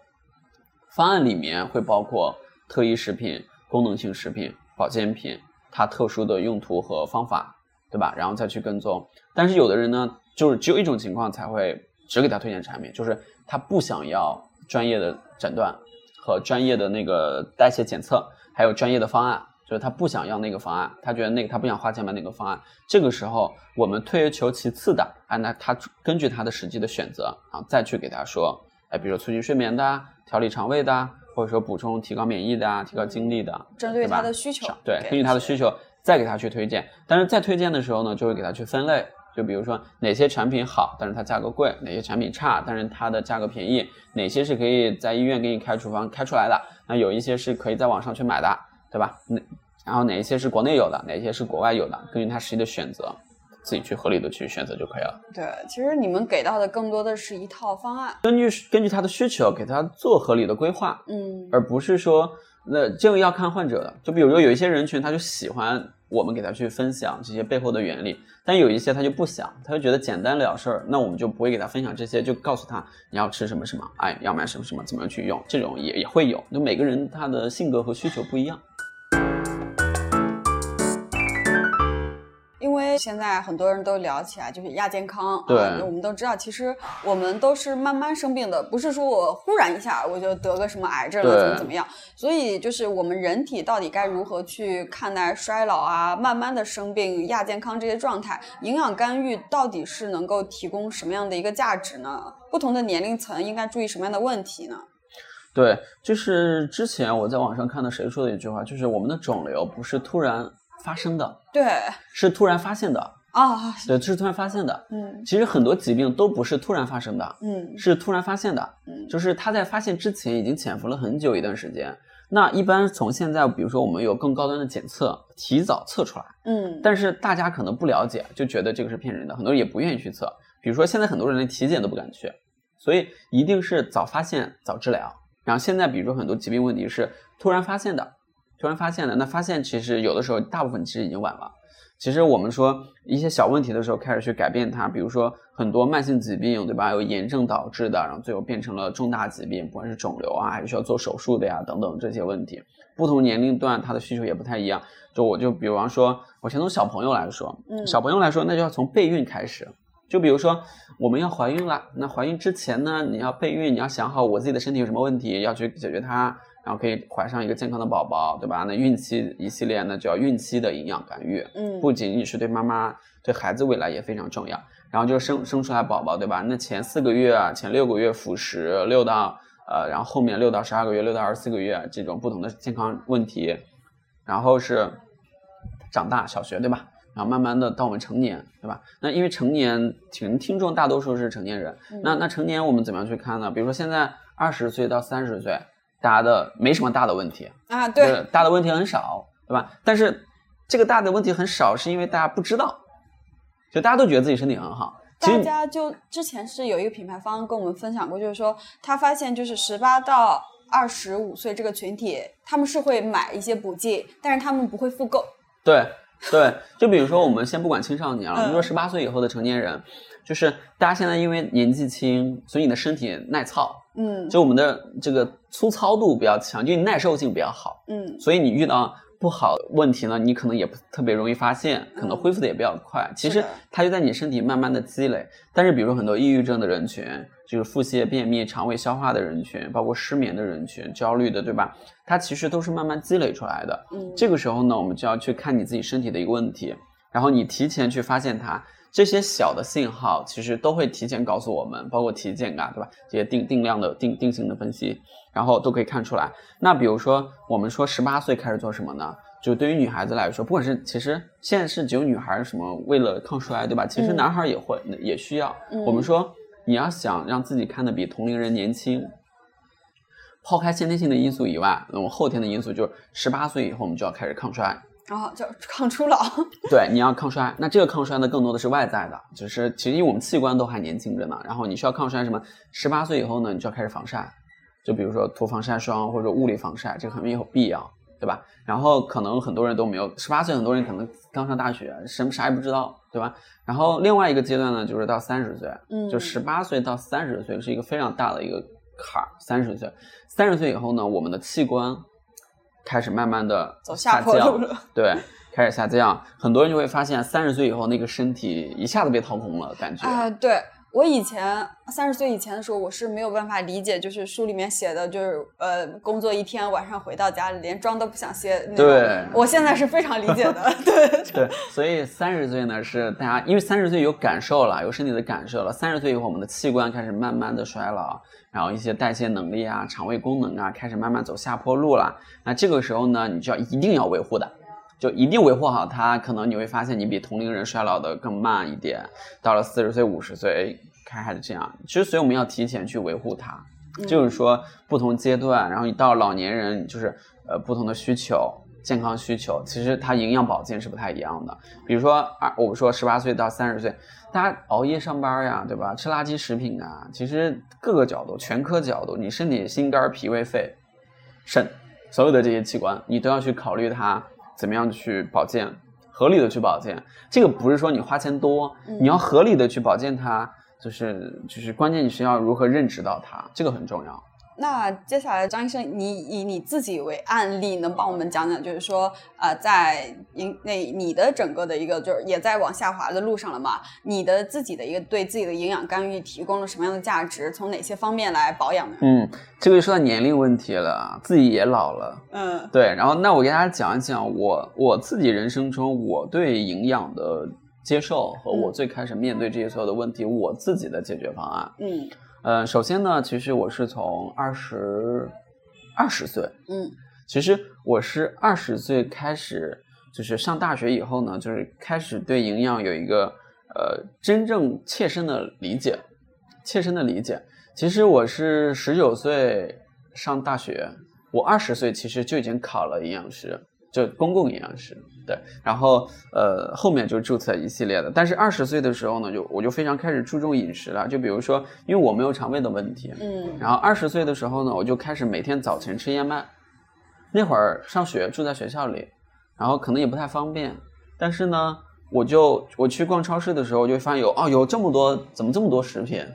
方案里面会包括特异食品、功能性食品、保健品，它特殊的用途和方法。对吧？然后再去跟踪，但是有的人呢，就是只有一种情况才会只给他推荐产品，就是他不想要专业的诊断和专业的那个代谢检测，还有专业的方案，就是他不想要那个方案，他觉得那个他不想花钱买那个方案。这个时候，我们退而求其次的，啊，那他根据他的实际的选择，然后再去给他说，哎，比如说促进睡眠的、调理肠胃的，或者说补充提高免疫的、提高精力的，针对他的需求，对，根据他的需求。再给他去推荐，但是在推荐的时候呢，就会给他去分类，就比如说哪些产品好，但是它价格贵；哪些产品差，但是它的价格便宜；哪些是可以在医院给你开处方开出来的，那有一些是可以在网上去买的，对吧？那然后哪一些是国内有的，哪一些是国外有的，根据他实际的选择，自己去合理的去选择就可以了。对，其实你们给到的更多的是一套方案，根据根据他的需求给他做合理的规划，嗯，而不是说。那这个要看患者的，就比如说有一些人群，他就喜欢我们给他去分享这些背后的原理，但有一些他就不想，他就觉得简单了事儿，那我们就不会给他分享这些，就告诉他你要吃什么什么，哎，要买什么什么，怎么样去用，这种也也会有，就每个人他的性格和需求不一样。现在很多人都聊起来，就是亚健康。对，我们都知道，其实我们都是慢慢生病的，不是说我忽然一下我就得个什么癌症了，怎么怎么样。所以，就是我们人体到底该如何去看待衰老啊、慢慢的生病、亚健康这些状态？营养干预到底是能够提供什么样的一个价值呢？不同的年龄层应该注意什么样的问题呢？对，就是之前我在网上看到谁说的一句话，就是我们的肿瘤不是突然。发生的对，是突然发现的啊，对，是突然发现的。嗯，其实很多疾病都不是突然发生的，嗯，是突然发现的。嗯，就是它在发现之前已经潜伏了很久一段时间。那一般从现在，比如说我们有更高端的检测，提早测出来。嗯，但是大家可能不了解，就觉得这个是骗人的，很多人也不愿意去测。比如说现在很多人连体检都不敢去，所以一定是早发现早治疗。然后现在比如说很多疾病问题是突然发现的。突然发现了，那发现其实有的时候大部分其实已经晚了。其实我们说一些小问题的时候，开始去改变它，比如说很多慢性疾病，对吧？有炎症导致的，然后最后变成了重大疾病，不管是肿瘤啊，还是需要做手术的呀，等等这些问题。不同年龄段它的需求也不太一样。就我就比方说，我先从小朋友来说，嗯，小朋友来说，那就要从备孕开始。就比如说我们要怀孕了，那怀孕之前呢，你要备孕，你要想好我自己的身体有什么问题，要去解决它。然后可以怀上一个健康的宝宝，对吧？那孕期一系列呢，就要孕期的营养干预，嗯，不仅仅是对妈妈，对孩子未来也非常重要。然后就生生出来宝宝，对吧？那前四个月啊，前六个月辅食，六到呃，然后后面六到十二个月，六到二十四个月这种不同的健康问题，然后是长大小学，对吧？然后慢慢的到我们成年，对吧？那因为成年听听众大多数是成年人，那那成年我们怎么样去看呢？比如说现在二十岁到三十岁。大家的没什么大的问题啊，对，大的问题很少，对吧？但是这个大的问题很少，是因为大家不知道，就大家都觉得自己身体很好。大家就之前是有一个品牌方跟我们分享过，就是说他发现就是十八到二十五岁这个群体，他们是会买一些补剂，但是他们不会复购。对对，就比如说我们先不管青少年了，你说十八岁以后的成年人，就是大家现在因为年纪轻，所以你的身体耐操。嗯，就我们的这个粗糙度比较强，就你耐受性比较好，嗯，所以你遇到不好问题呢，你可能也不特别容易发现，可能恢复的也比较快。其实它就在你身体慢慢的积累。但是比如很多抑郁症的人群，就是腹泻、便秘、肠胃消化的人群，包括失眠的人群、焦虑的，对吧？它其实都是慢慢积累出来的。嗯，这个时候呢，我们就要去看你自己身体的一个问题，然后你提前去发现它。这些小的信号其实都会提前告诉我们，包括体检啊，对吧？这些定定量的定定性的分析，然后都可以看出来。那比如说，我们说十八岁开始做什么呢？就对于女孩子来说，不管是其实现在是只有女孩什么为了抗衰，对吧？其实男孩也会也需要。我们说你要想让自己看的比同龄人年轻，抛开先天性的因素以外，那么后天的因素就是十八岁以后我们就要开始抗衰。然后叫抗初老，对，你要抗衰。那这个抗衰呢，更多的是外在的，就是其实因为我们器官都还年轻着呢。然后你需要抗衰什么？十八岁以后呢，你就要开始防晒，就比如说涂防晒霜或者物理防晒，这个很有必要，对吧？然后可能很多人都没有十八岁，很多人可能刚上大学，什么啥也不知道，对吧？然后另外一个阶段呢，就是到三十岁，嗯，就十八岁到三十岁是一个非常大的一个坎儿。三十岁，三十岁以后呢，我们的器官。开始慢慢的走下降，对，开始下降，很多人就会发现三十岁以后那个身体一下子被掏空了，感觉。啊，对我以前三十岁以前的时候，我是没有办法理解，就是书里面写的，就是呃，工作一天，晚上回到家里连妆都不想卸，对，我现在是非常理解的，对对，所以三十岁呢是大家因为三十岁有感受了，有身体的感受了，三十岁以后我们的器官开始慢慢的衰老。然后一些代谢能力啊、肠胃功能啊，开始慢慢走下坡路了。那这个时候呢，你就要一定要维护的，就一定维护好它。可能你会发现，你比同龄人衰老的更慢一点。到了四十岁、五十岁，开始这样。其实，所以我们要提前去维护它。就是说，不同阶段，然后你到老年人，就是呃不同的需求、健康需求，其实它营养保健是不太一样的。比如说，二我们说十八岁到三十岁。大家熬夜上班呀，对吧？吃垃圾食品啊，其实各个角度、全科角度，你身体心肝脾胃肺肾所有的这些器官，你都要去考虑它怎么样去保健，合理的去保健。这个不是说你花钱多，你要合理的去保健它，就是就是关键你是要如何认知到它，这个很重要。那接下来，张医生，你以你自己为案例，能帮我们讲讲，就是说，呃，在营那你的整个的一个，就是也在往下滑的路上了嘛？你的自己的一个对自己的营养干预提供了什么样的价值？从哪些方面来保养呢？嗯，这个就说到年龄问题了，自己也老了，嗯，对。然后，那我给大家讲一讲我我自己人生中我对营养的接受和我最开始面对这些所有的问题，我自己的解决方案，嗯。呃，首先呢，其实我是从二十二十岁，嗯，其实我是二十岁开始，就是上大学以后呢，就是开始对营养有一个呃真正切身的理解，切身的理解。其实我是十九岁上大学，我二十岁其实就已经考了营养师。就公共营养师，对，然后呃后面就注册一系列的，但是二十岁的时候呢，就我就非常开始注重饮食了，就比如说，因为我没有肠胃的问题，嗯，然后二十岁的时候呢，我就开始每天早晨吃燕麦，那会儿上学住在学校里，然后可能也不太方便，但是呢，我就我去逛超市的时候，就发现有哦有这么多，怎么这么多食品。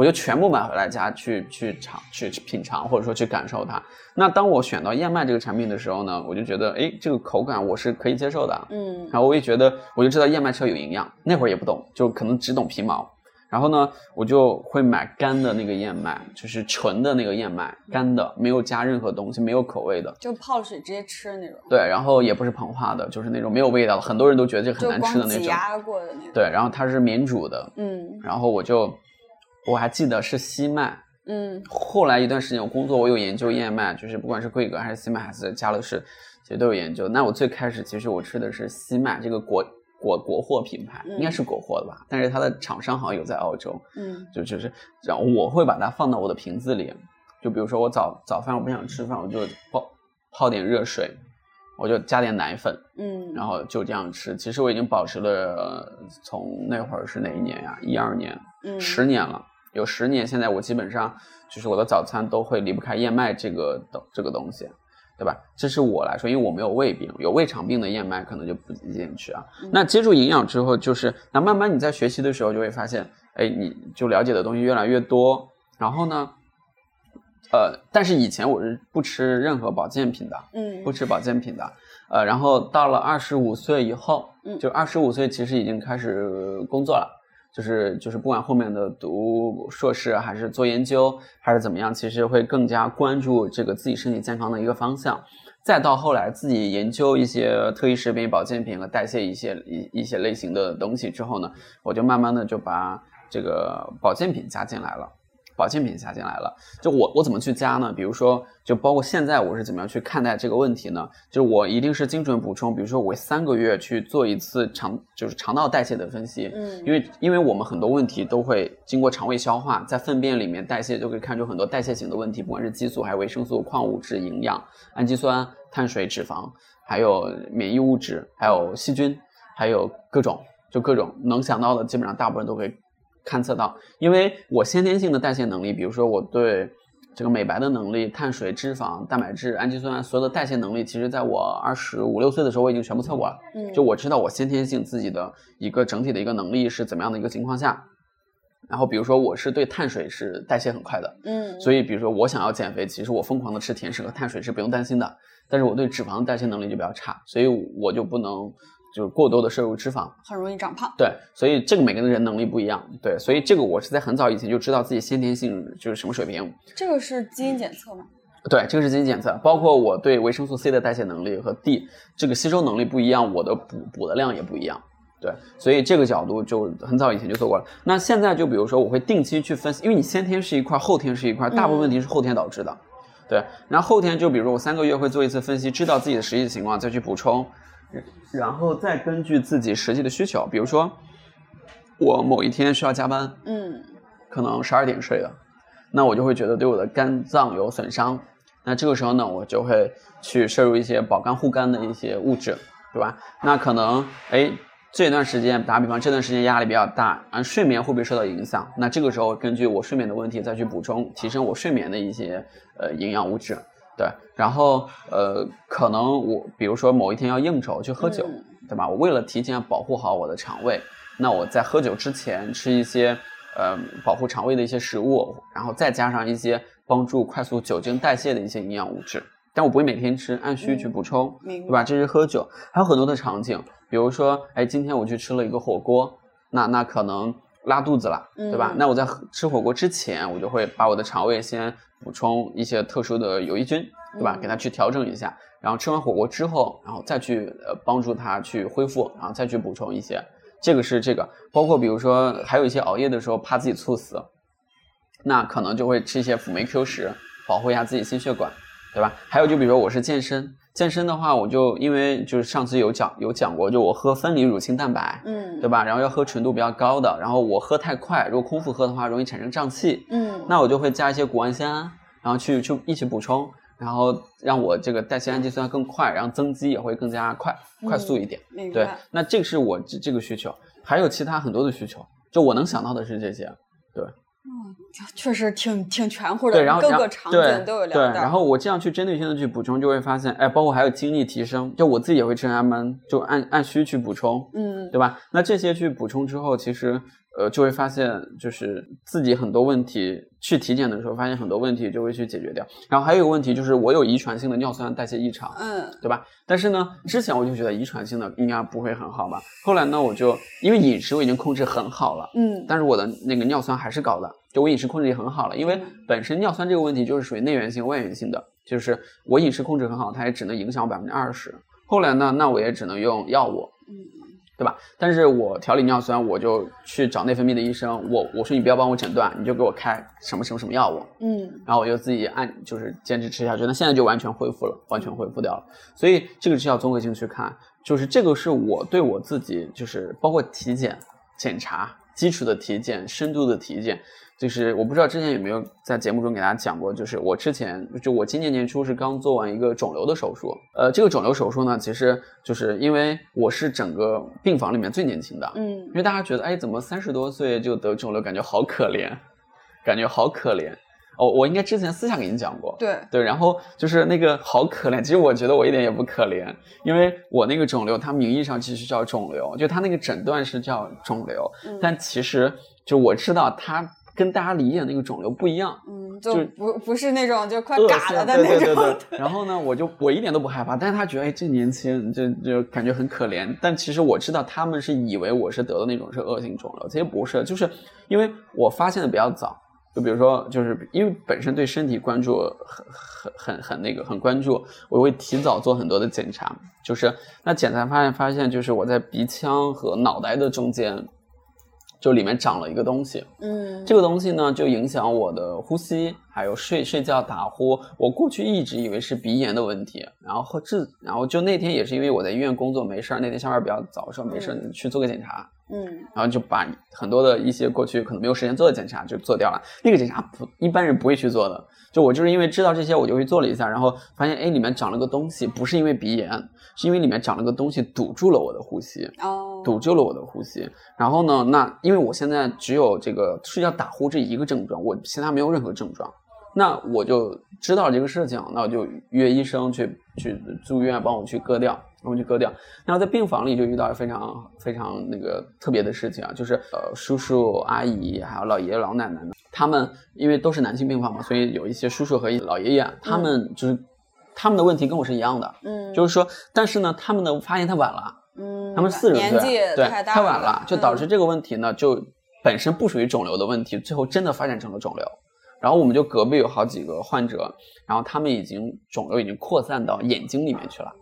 我就全部买回来家去去尝去品尝或者说去感受它。那当我选到燕麦这个产品的时候呢，我就觉得哎，这个口感我是可以接受的。嗯，然后我也觉得我就知道燕麦车有营养。那会儿也不懂，就可能只懂皮毛。然后呢，我就会买干的那个燕麦，就是纯的那个燕麦，干的，没有加任何东西，没有口味的，就泡水直接吃那种。对，然后也不是膨化的，就是那种没有味道的，很多人都觉得这很难吃的那种。挤压过的那种。对，然后它是免煮的。嗯，然后我就。我还记得是西麦，嗯，后来一段时间我工作，我有研究燕麦，就是不管是桂格还是西麦还是加乐氏，其实都有研究。那我最开始其实我吃的是西麦这个国国国货品牌，应该是国货的吧？但是它的厂商好像有在澳洲，嗯，就就是然后我会把它放到我的瓶子里，就比如说我早早饭我不想吃饭，我就泡泡点热水，我就加点奶粉，嗯，然后就这样吃。其实我已经保持了从那会儿是哪一年呀？一二年，嗯，十年了。有十年，现在我基本上就是我的早餐都会离不开燕麦这个东这个东西，对吧？这是我来说，因为我没有胃病，有胃肠病的燕麦可能就不建议吃啊。那接触营养之后，就是那慢慢你在学习的时候就会发现，哎，你就了解的东西越来越多。然后呢，呃，但是以前我是不吃任何保健品的，嗯，不吃保健品的。呃，然后到了二十五岁以后，嗯就二十五岁其实已经开始工作了，就是就是不管后面的读硕士还是做研究还是怎么样，其实会更加关注这个自己身体健康的一个方向。再到后来自己研究一些特异食品、保健品和代谢一些一一些类型的东西之后呢，我就慢慢的就把这个保健品加进来了。保健品加进来了，就我我怎么去加呢？比如说，就包括现在我是怎么样去看待这个问题呢？就是我一定是精准补充，比如说我三个月去做一次肠就是肠道代谢的分析，嗯因为因为我们很多问题都会经过肠胃消化，在粪便里面代谢就可以看出很多代谢型的问题，不管是激素、还是维生素、矿物质、营养、氨基酸、碳水、脂肪，还有免疫物质，还有细菌，还有各种就各种能想到的，基本上大部分都可以勘测到。因为我先天性的代谢能力，比如说我对这个美白的能力、碳水、脂肪、蛋白质、氨基酸所有的代谢能力，其实在我二十五六岁的时候，我已经全部测过了。嗯，就我知道我先天性自己的一个整体的一个能力是怎么样的一个情况下，然后比如说我是对碳水是代谢很快的，嗯，所以比如说我想要减肥，其实我疯狂的吃甜食和碳水是不用担心的，但是我对脂肪的代谢能力就比较差，所以我就不能就是过多的摄入脂肪。很容易长胖。对，所以这个每个人能力不一样，对，所以这个我是在很早以前就知道自己先天性就是什么水平，这个是基因检测吗？对，这个是基因检测，包括我对维生素 C 的代谢能力和 D 这个吸收能力不一样，我的补补的量也不一样。对，所以这个角度就很早以前就做过了。那现在就比如说，我会定期去分析，因为你先天是一块，后天是一块，大部分问题是后天导致的。对，然后后天就比如说我三个月会做一次分析，知道自己的实际情况，再去补充，然后再根据自己实际的需求，比如说我某一天需要加班，嗯可能十二点睡的，那我就会觉得对我的肝脏有损伤。那这个时候呢，我就会去摄入一些保肝护肝的一些物质，对吧？那可能哎这段时间，打比方这段时间压力比较大，啊，睡眠会不会受到影响？那这个时候根据我睡眠的问题再去补充，提升我睡眠的一些呃营养物质，对。然后呃，可能我比如说某一天要应酬去喝酒，嗯对吧？我为了提前保护好我的肠胃，那我在喝酒之前吃一些呃保护肠胃的一些食物，然后再加上一些帮助快速酒精代谢的一些营养物质。但我不会每天吃，按需去补充，对吧？这是喝酒，还有很多的场景，比如说，哎，今天我去吃了一个火锅，那那可能拉肚子了，对吧？嗯那我在喝吃火锅之前，我就会把我的肠胃先补充一些特殊的有益菌，对吧？嗯给它去调整一下，然后吃完火锅之后，然后再去呃帮助它去恢复，然后再去补充一些。这个是这个，包括比如说还有一些熬夜的时候怕自己猝死，那可能就会吃一些辅酶 Q 十，保护一下自己心血管，对吧？还有就比如说我是健身，健身的话，我就因为就是上次有讲有讲过，就我喝分离乳清蛋白，嗯，对吧？然后要喝纯度比较高的，然后我喝太快，如果空腹喝的话，容易产生胀气，嗯，那我就会加一些谷氨酰胺，然后去去一起补充，然后让我这个代谢氨基酸更快，然后增肌也会更加快快速一点。对。，那这个是我这这个需求，还有其他很多的需求，就我能想到的是这些。对，嗯确实挺挺全乎的，对，然后各个场景都有对，聊到。然后我这样去针对性的去补充，就会发现，哎，包括还有精力提升，就我自己也会吃按班，就按按需去补充，嗯对吧？那这些去补充之后，其实呃就会发现，就是自己很多问题去体检的时候，发现很多问题就会去解决掉。然后还有一个问题就是，我有遗传性的尿酸代谢异常，嗯对吧？但是呢，之前我就觉得遗传性的应该不会很好吧。后来呢，我就因为饮食我已经控制很好了，嗯但是我的那个尿酸还是高的，就我饮食控制也很好了，因为嗯本身尿酸这个问题就是属于内源性、外源性的，就是我饮食控制很好，它也只能影响我百分之二十。后来呢，那我也只能用药物，嗯对吧？但是我调理尿酸，我就去找内分泌的医生，我我说你不要帮我诊断，你就给我开什么什么什么药物，嗯然后我就自己按就是坚持吃下去，那现在就完全恢复了，完全恢复掉了。所以这个是要综合性去看，就是这个是我对我自己，就是包括体检、检查、基础的体检、深度的体检，就是我不知道之前有没有在节目中给大家讲过，就是我之前就我今年年初是刚做完一个肿瘤的手术，呃，这个肿瘤手术呢，其实就是因为我是整个病房里面最年轻的，嗯因为大家觉得，哎，怎么三十多岁就得肿瘤，感觉好可怜，感觉好可怜。哦，我应该之前私下给你讲过，对，对，然后就是那个好可怜，其实我觉得我一点也不可怜，因为我那个肿瘤，它名义上其实叫肿瘤，就它那个诊断是叫肿瘤，嗯但其实就我知道它跟大家理解的那个肿瘤不一样，嗯就就不不是那种就快嘎了的那种。对对对。然后呢，我就我一点都不害怕，但是他觉得哎这年轻，就就感觉很可怜。但其实我知道他们是以为我是得的那种是恶性肿瘤，其实不是，就是因为我发现的比较早。就比如说，就是因为本身对身体关注很很很很那个很关注，我会提早做很多的检查。就是那检查发现发现，就是我在鼻腔和脑袋的中间，就里面长了一个东西。嗯，这个东西呢，就影响我的呼吸，还有睡睡觉打呼。我过去一直以为是鼻炎的问题，然后这，然后就那天也是因为我在医院工作没事儿，那天下班比较早，说没事儿你去做个检查，嗯然后就把很多的一些过去可能没有时间做的检查就做掉了。那个检查不一般人不会去做的，就我就是因为知道这些，我就去做了一下，然后发现哎里面长了个东西，不是因为鼻炎，是因为里面长了个东西堵住了我的呼吸。哦，堵住了我的呼吸。然后呢，那因为我现在只有这个睡觉打呼这一个症状，我其他没有任何症状。那我就知道这个事情，那我就约医生去去住院帮我去割掉，帮我去割掉。然后在病房里就遇到非常非常那个特别的事情啊，就是呃叔叔阿姨还有老爷爷老奶奶们，他们因为都是男性病房嘛，所以有一些叔叔和老爷爷，他们就是、他们的问题跟我是一样的，嗯，就是说，但是呢，他们的发现太晚了。嗯，他们四十岁，年纪对，太晚了，就导致嗯这个问题呢，就本身不属于肿瘤的问题，最后真的发展成了肿瘤。然后我们就隔壁有好几个患者，然后他们已经肿瘤已经扩散到眼睛里面去了，嗯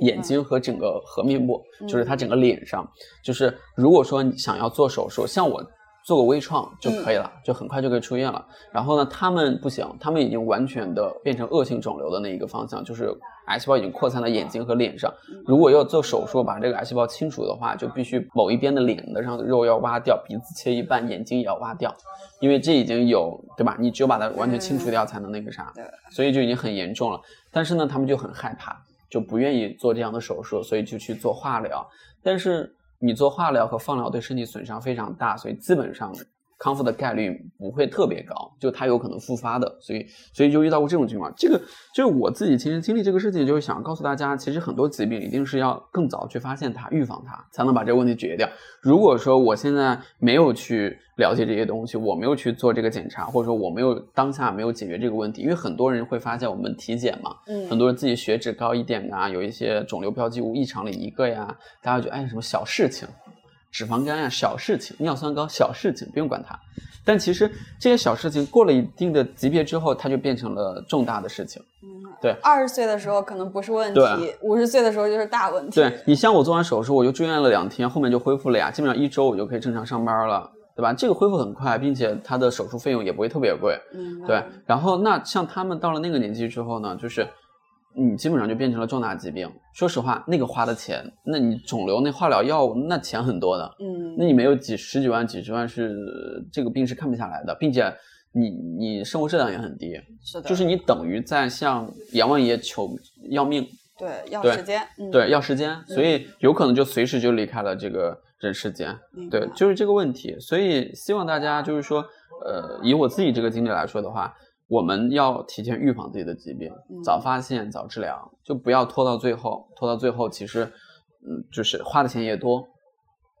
眼睛和整个颌面部，就是他整个脸上，就是如果说你想要做手术，像我做个微创就可以了，就很快就可以出院了。然后呢，他们不行，他们已经完全的变成恶性肿瘤的那一个方向，就是癌细胞已经扩散到眼睛和脸上。如果要做手术把这个癌细胞清除的话，就必须某一边的脸的上的肉要挖掉，鼻子切一半，眼睛也要挖掉，因为这已经有对吧？你只有把它完全清除掉才能那个啥，所以就已经很严重了。但是呢，他们就很害怕，就不愿意做这样的手术，所以就去做化疗。但是你做化疗和放疗对身体损伤非常大，所以基本上康复的概率不会特别高，就它有可能复发的，所以所以就遇到过这种情况。这个就是我自己亲身经历这个事情，就是想告诉大家，其实很多疾病一定是要更早去发现它、预防它，才能把这个问题解决掉。如果说我现在没有去了解这些东西，我没有去做这个检查，或者说我没有当下没有解决这个问题，因为很多人会发现我们体检嘛，嗯很多人自己血脂高一点啊，有一些肿瘤标记物异常的一个呀，大家觉得哎什么小事情，脂肪肝呀小事情，尿酸高小事情，不用管它。但其实这些小事情过了一定的级别之后，它就变成了重大的事情。对二十岁的时候可能不是问题对，五十岁的时候就是大问题。对你像我做完手术，我就住院了两天，后面就恢复了呀，基本上一周我就可以正常上班了，对吧？这个恢复很快，并且它的手术费用也不会特别贵。嗯，对，然后那像他们到了那个年纪之后呢，就是你基本上就变成了重大疾病。说实话，那个花的钱，那你肿瘤那化疗药物那钱很多的，嗯，那你没有几十几万、几十万是这个病是看不下来的，并且你你生活质量也很低，是的，就是你等于在向阎王爷求要命，对要时间，嗯，对，要时间，所以有可能就随时就离开了这个人世间。对，就是这个问题。所以希望大家就是说，呃，以我自己这个经历来说的话，我们要提前预防自己的疾病，嗯早发现、早治疗，就不要拖到最后。拖到最后，其实，嗯，就是花的钱也多。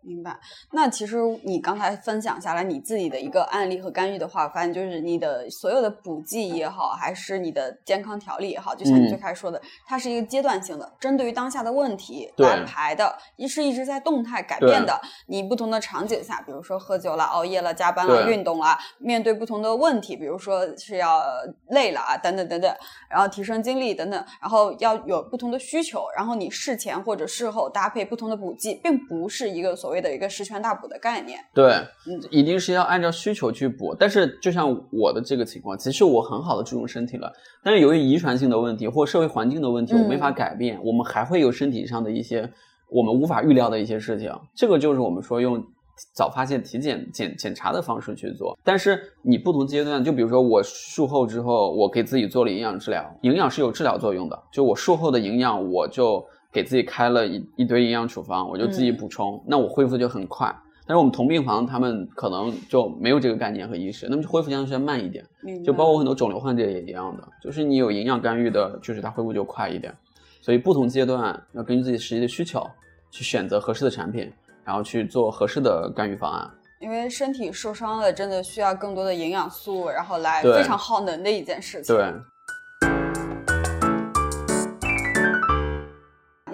明白。那其实你刚才分享下来你自己的一个案例和干预的话，我发现就是你的所有的补剂也好，还是你的健康调理也好，就像你嗯最开始说的，它是一个阶段性的，针对于当下的问题对来排的，一是一直在动态改变的。你不同的场景下，比如说喝酒了、熬夜了、加班了、运动了，面对不同的问题，比如说是要累了啊，等等等等，然后提升精力等等，然后要有不同的需求，然后你事前或者事后搭配不同的补剂，并不是一个所谓的一个十全大补的概念。对，嗯一定是要按照需求去补。但是就像我的这个情况，其实我很好的注重身体了，但是由于遗传性的问题或社会环境的问题，我没法嗯改变，我们还会有身体上的一些我们无法预料的一些事情。这个就是我们说用。早发现、体检、检检查的方式去做，但是你不同阶段，就比如说我术后之后，我给自己做了营养治疗，营养是有治疗作用的，就我术后的营养，我就给自己开了一一堆营养处方，我就自己嗯补充，那我恢复就很快。但是我们同病房他们可能就没有这个概念和意识，那么就恢复相对要慢一点。就包括很多肿瘤患者也一样的，就是你有营养干预的，就是它恢复就快一点。所以不同阶段要根据自己实际的需求去选择合适的产品，然后去做合适的干预方案。因为身体受伤了，真的需要更多的营养素，然后来非常耗能的一件事情。对。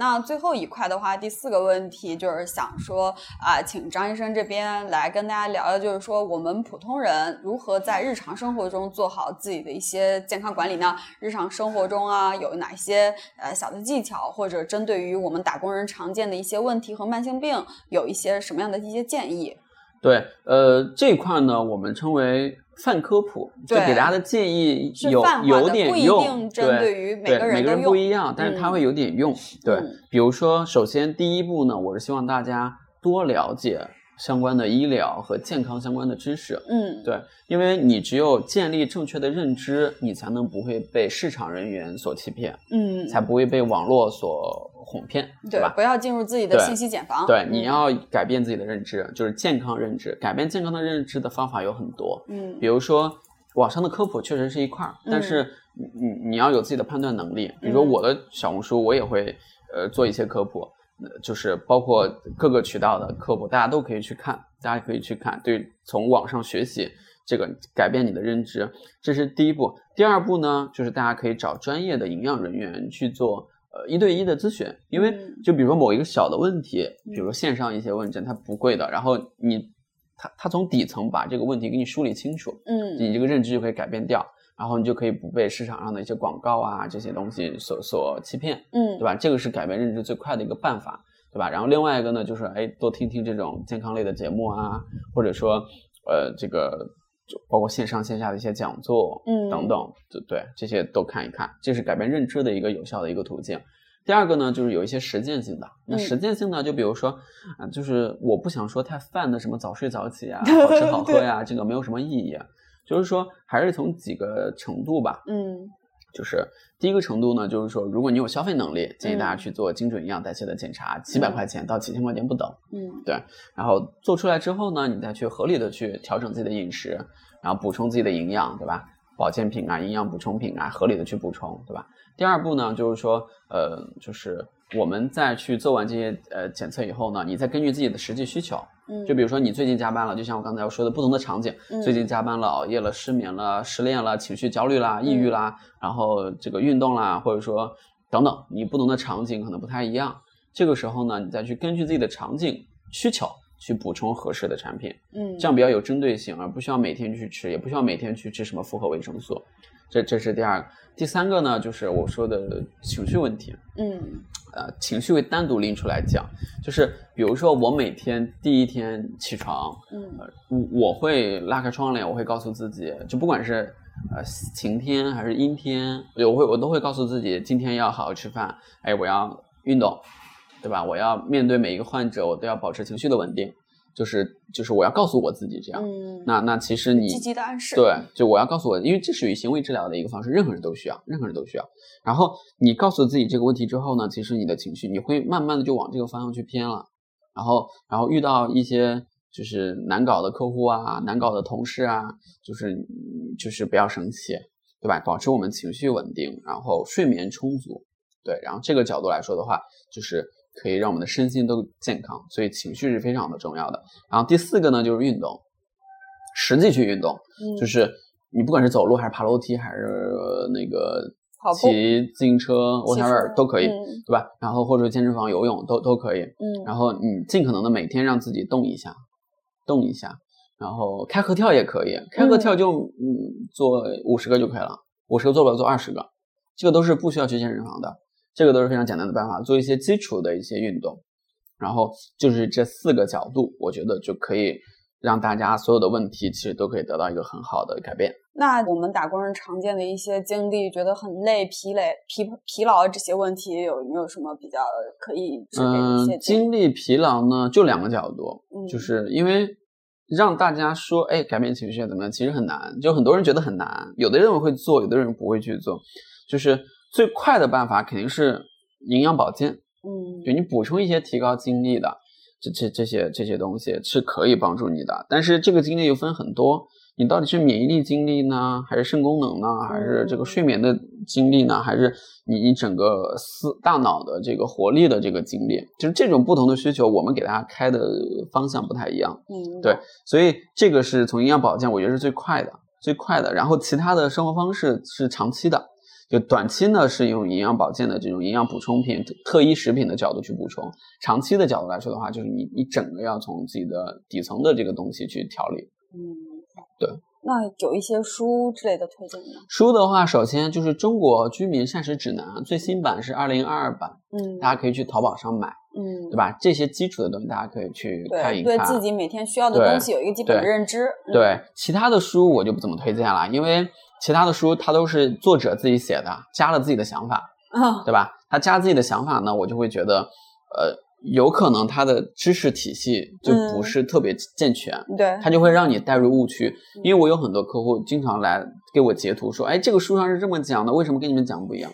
那最后一块的话，第四个问题就是想说啊、请张医生这边来跟大家聊聊，就是说我们普通人如何在日常生活中做好自己的一些健康管理呢？日常生活中啊，有哪些呃小的技巧，或者针对于我们打工人常见的一些问题和慢性病，有一些什么样的一些建议？对，呃，这一块呢，我们称为泛科普，就给大家的建议有有点用，定针对对于每个人个人不一样，但是它嗯。会有点用。对。嗯，比如说，首先第一步呢，我是希望大家多了解相关的医疗和健康相关的知识。嗯，对，因为你只有建立正确的认知，你才能不会被市场人员所欺骗，嗯，才不会被网络所哄骗，对吧？不要进入自己的信息茧房。对，你嗯要改变自己的认知，就是健康认知。改变健康的认知的方法有很多，嗯比如说网上的科普确实是一块儿，但嗯是你你你要有自己的判断能力。比如说嗯我的小红书，我也会呃做一些科普，呃就是包括各个渠道的科普，大家都可以去看，大家可以去看，对，从网上学习这个改变你的认知，这是第一步。第二步呢，就是大家可以找专业的营养人员去做。呃，一对一的咨询，因为嗯就比如说某一个小的问题，嗯比如说线上一些问诊，它不贵的，然后你他他从底层把这个问题给你梳理清楚，嗯你这个认知就可以改变掉，然后你就可以不被市场上的一些广告啊这些东西所所欺骗，嗯，对吧？这个是改变认知最快的一个办法，对吧？然后另外一个呢，就是哎，多听听这种健康类的节目啊，或者说呃这个就包括线上线下的一些讲座，嗯等等，对对，这些都看一看，这是改变认知的一个有效的一个途径。第二个呢，就是有一些实践性的。那嗯实践性呢，就比如说，啊、就是我不想说太泛的什么早睡早起啊，好吃好喝呀、这个没有什么意义。就是说，还是从几个程度吧。嗯就是第一个程度呢，就是说，如果你有消费能力，建议大家嗯去做精准营养代谢的检查，几百嗯块钱到几千块钱不等。嗯对然后做出来之后呢，你再去合理的去调整自己的饮食，然后补充自己的营养，对吧？保健品啊，营养补充品啊，合理的去补充，对吧？第二步呢，就是说，呃，就是我们在去做完这些呃检测以后呢，你再根据自己的实际需求，嗯，就比如说你最近加班了，就像我刚才说的，不同的场景，嗯最近加班了、熬夜了、失眠了、失恋了、情绪焦虑啦、抑郁嗯啦，然后这个运动啦，或者说等等，你不同的场景可能不太一样。这个时候呢，你再去根据自己的场景需求去补充合适的产品，嗯这样比较有针对性，而不需要每天去吃，也不需要每天去吃什么复合维生素。这这是第二个，第三个呢，就是我说的情绪问题。嗯呃，情绪会单独拎出来讲，就是比如说我每天第一天起床，嗯我我会拉开窗帘，我会告诉自己，就不管是呃晴天还是阴天，我会我都会告诉自己，今天要好好吃饭，哎，我要运动，对吧？我要面对每一个患者，我都要保持情绪的稳定，就是就是我要告诉我自己这样。嗯，那那其实你积极的暗示，对，就我要告诉我，因为这属于行为治疗的一个方式，任何人都需要，任何人都需要。然后你告诉自己这个问题之后呢，其实你的情绪你会慢慢的就往这个方向去偏了。然后，然后遇到一些就是难搞的客户啊，难搞的同事啊，就是嗯就是不要生气，对吧？保持我们情绪稳定，然后睡眠充足，对。然后这个角度来说的话，就是可以让我们的身心都健康，所以情绪是非常的重要的。然后第四个呢，就是运动，实际去运动。嗯，就是你不管是走路还是爬楼梯，还是呃那个骑自行车、骑 whatever 都可以，嗯对吧？然后或者健身房游泳都都可以。嗯然后你尽可能的每天让自己动一下，动一下，然后开合跳也可以，开合跳就嗯做五十个就可以了，五十个做不了做二十个，这个都是不需要去健身房的，这个都是非常简单的办法，做一些基础的一些运动，然后就是这四个角度，我觉得就可以让大家所有的问题其实都可以得到一个很好的改变。那我们打工人常见的一些经历，觉得很累、疲累、疲疲劳这些问题，有没有什么比较可以嗯些，建议？精力疲劳呢，就两个角度，嗯就是因为让大家说，哎，改变情绪怎么样，其实很难，就很多人觉得很难，有的人会做，有的人不会去做。就是最快的办法肯定是营养保健，嗯就你补充一些提高精力的这这这些这些东西是可以帮助你的，但是这个精力又分很多，你到底是免疫力精力呢，还是肾功能呢，还是这个睡眠的精力呢，还是你你整个思大脑的这个活力的这个精力？就是这种不同的需求，我们给大家开的方向不太一样。嗯，对，所以这个是从营养保健，我觉得是最快的，最快的。然后其他的生活方式是长期的。就短期呢是用营养保健的这种营养补充品、特医食品的角度去补充，长期的角度来说的话，就是你你整个要从自己的底层的这个东西去调理。嗯，对。那有一些书之类的推荐吗？书的话，首先就是《中国居民膳食指南》最新版是二零二二版，嗯，大家可以去淘宝上买，嗯，对吧？这些基础的东西大家可以去看一看，对自己每天需要的东西有一个基本的认知。对，其他的书我就不怎么推荐了，因为。其他的书它都是作者自己写的，加了自己的想法，对吧？他加自己的想法呢，我就会觉得，呃，有可能他的知识体系就不是特别健全，对，他就会让你带入误区。因为我有很多客户经常来给我截图说，哎，这个书上是这么讲的，为什么跟你们讲不一样？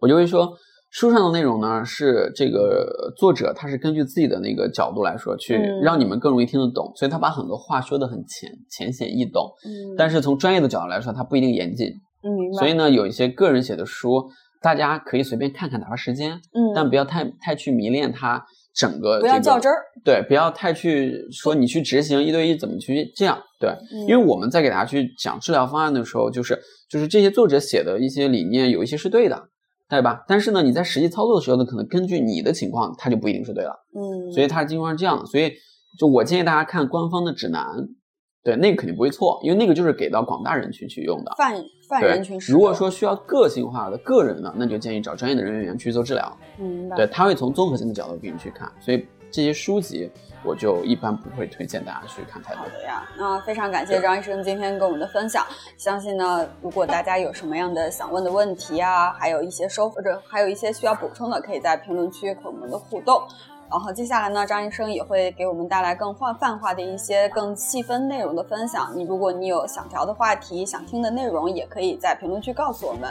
我就会说。书上的内容呢，是这个作者他是根据自己的那个角度来说，去让你们更容易听得懂，所以他把很多话说的很浅浅显易懂。嗯，但是从专业的角度来说，他不一定严谨。嗯，明白。所以呢，有一些个人写的书，大家可以随便看看打发时间。嗯，但不要太太去迷恋它整个。不要较真儿。对，不要太去说你去执行一对一怎么去这样。对，因为我们在给大家去讲治疗方案的时候，就是就是这些作者写的一些理念，有一些是对的。对吧？但是呢，你在实际操作的时候呢，可能根据你的情况，它就不一定是对了。嗯，所以它经常是这样的。所以，就我建议大家看官方的指南，对，那个肯定不会错，因为那个就是给到广大人群去用的。泛泛人群如果说需要个性化的个人的，那就建议找专业的人员去做治疗。嗯，对，他会从综合性的角度给你去看。所以这些书籍。我就一般不会推荐大家去看太多。好的呀，那非常感谢张医生今天跟我们的分享。相信呢，如果大家有什么样的想问的问题啊，还有一些收或者还有一些需要补充的，可以在评论区和我们的互动。然后接下来呢，张医生也会给我们带来更泛泛化的一些更细分内容的分享。你如果你有想聊的话题、想听的内容，也可以在评论区告诉我们。